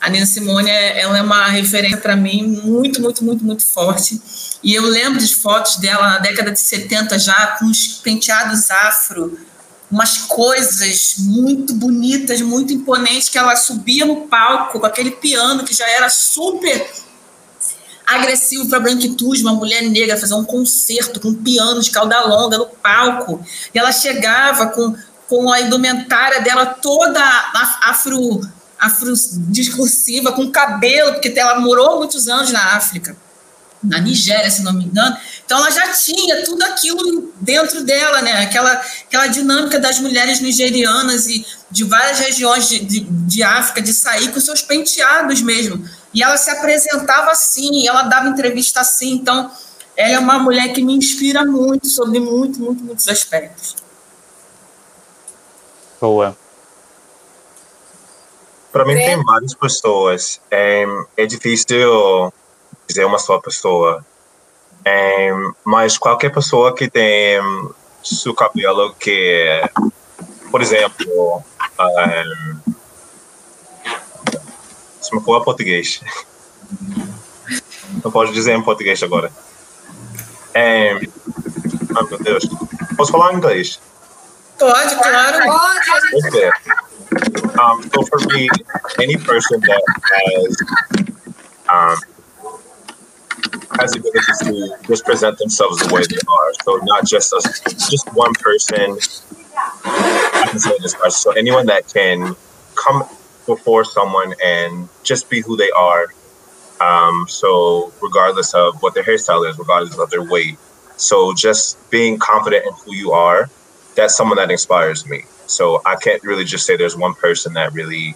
A Nina Simone, ela é uma referência para mim muito, muito, muito, muito forte. E eu lembro de fotos dela na década de 70 já, com os penteados afro, umas coisas muito bonitas, muito imponentes, que ela subia no palco com aquele piano que já era super agressivo para a branquitude, uma mulher negra fazer um concerto com um piano de cauda longa no palco. E ela chegava com, com a indumentária dela toda afro, discursiva, com cabelo, porque ela morou muitos anos na África na Nigéria, se não me engano. Então ela já tinha tudo aquilo dentro dela, né? Aquela, aquela dinâmica das mulheres nigerianas e de várias regiões de, de, de África de sair com seus penteados mesmo. E ela se apresentava assim, ela dava entrevista assim. Então ela é uma mulher que me inspira muito sobre muito, muito, muitos aspectos. Boa. Para mim tem várias pessoas. É, é difícil dizer uma só pessoa. É, mas qualquer pessoa que tem seu cabelo que, por exemplo, um, se me for a português, não pode dizer em português agora. É, oh, meu Deus, posso falar em inglês? Pode, claro. Pode. Okay. Um, so for me, any person that has um, has the ability to just present themselves the way they are. So not just a, just one person. I can say this much. So anyone that can come before someone and just be who they are. Um, so regardless of what their hairstyle is, regardless of their weight. So just being confident in who you are, that's someone that inspires me. So I can't really just say there's one person that really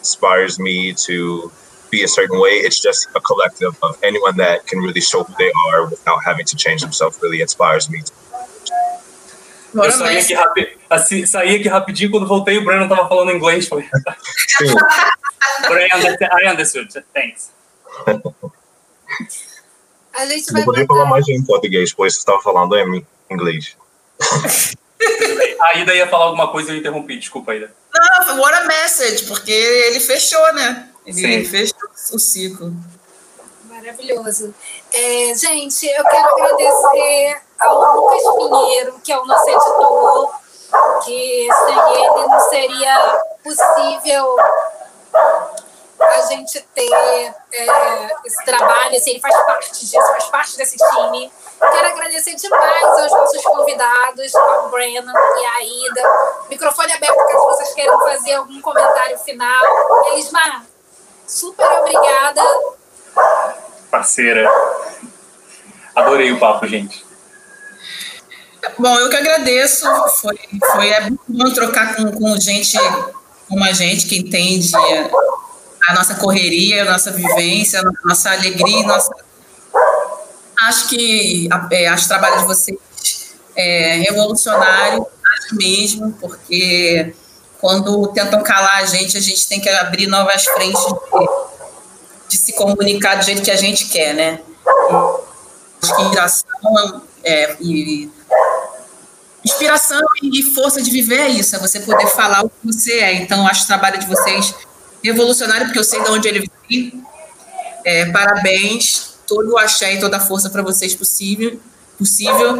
inspires me to be a certain way. It's just a collective of anyone that can really show who they are without having to change themselves really inspires me. Eu saí aqui, rapi... assim, saí aqui rapidinho, quando voltei o Brandon tava falando inglês. Foi. Sim. I understood. Thanks. A gente vai Eu podia falar mais em português, pois você estava falando em inglês. A Ida ia falar alguma coisa e eu interrompi. Desculpa, Ida. Não, what a message, porque ele fechou, né? Ele Sim. fechou o ciclo. Maravilhoso. É, gente, eu quero agradecer ao Lucas Pinheiro, que é o nosso editor, que sem ele não seria possível a gente ter é, esse trabalho, assim, ele faz parte disso, faz parte desse time. Quero agradecer demais aos nossos convidados, ao Brennan e à Ida. Microfone aberto caso vocês queiram fazer algum comentário final. Elismar, super obrigada. Parceira. Adorei o papo, gente. Bom, eu que agradeço. Foi, foi é bom trocar com, com gente como a gente, que entende a nossa correria, a nossa vivência, a nossa alegria, e nossa... acho que é, acho o trabalho de vocês é, revolucionário, mesmo, porque quando tentam calar a gente, a gente tem que abrir novas frentes de, de se comunicar do jeito que a gente quer, né? Acho que inspiração é, e inspiração e força de viver é isso, é você poder falar o que você é. Então, acho o trabalho de vocês revolucionário, porque eu sei de onde ele vem. É, parabéns, todo o axé e toda a força para vocês possível. possível.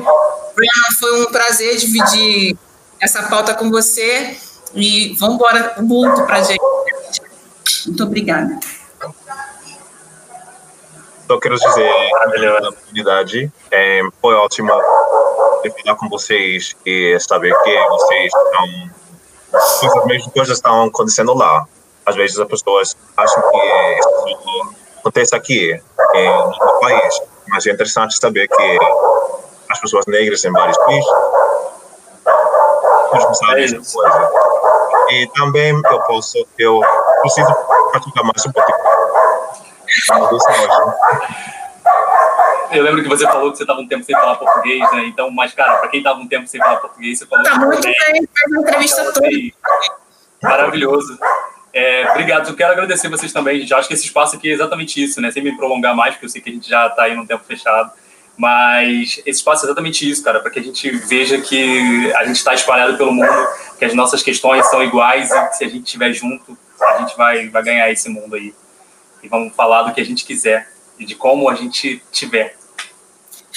Brianna, foi um prazer dividir essa pauta com você e vamos embora muito para gente. Muito obrigada. Só quero dizer, a oportunidade é, foi ótima de falar com vocês e saber que vocês estão. As mesmas coisas estão acontecendo lá. Às vezes as pessoas acham que isso acontece aqui, em no país, mas é interessante saber que as pessoas negras em vários países não sabem essa coisa. E também eu posso, eu preciso praticar mais um pouquinho. Eu lembro que você falou que você estava um tempo sem falar português, né? Então, mas, cara, para quem estava um tempo sem falar português, você falou Tá muito bem. fez uma entrevista toda. Maravilhoso. É, obrigado. Eu quero agradecer vocês também, gente. Eu acho que esse espaço aqui é exatamente isso, né? Sem me prolongar mais, porque eu sei que a gente já está aí num tempo fechado. Mas esse espaço é exatamente isso, cara, para que a gente veja que a gente está espalhado pelo mundo, que as nossas questões são iguais e que se a gente estiver junto, a gente vai, vai ganhar esse mundo aí. E vamos falar do que a gente quiser e de como a gente tiver.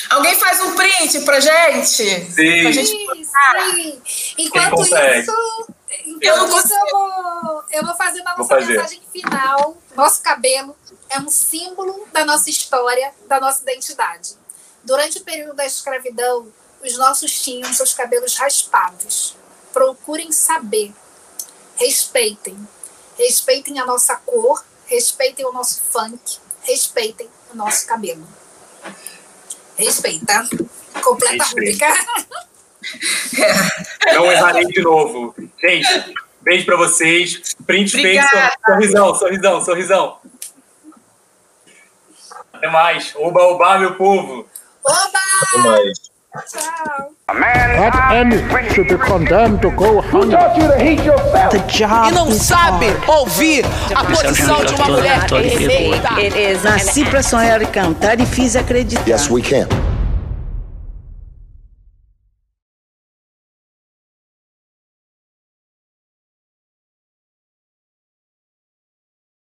Alguém faz um print pra gente? Sim. Pra gente Sim, sim. Enquanto consegue? isso, Isso eu, vou, eu vou fazer uma nossa fazer. mensagem final. Nosso cabelo é um símbolo da nossa história, da nossa identidade. Durante o período da escravidão, os nossos tinham seus cabelos raspados. Procurem saber. Respeitem. Respeitem a nossa cor, respeitem o nosso funk, respeitem o nosso cabelo. Respeita. Completa a Respeita. Não errarei de novo. Gente, beijo pra vocês. Print feito. Obrigada. Sorrisão, sorrisão, sorrisão. Até mais. Oba, oba, meu povo. Oba! Mas Tchau! That M should be condemned to go hungry. The job E não sabe ouvir a posição de uma mulher. Nasci pra sonhar e cantar e fiz acreditar. Yes, we can.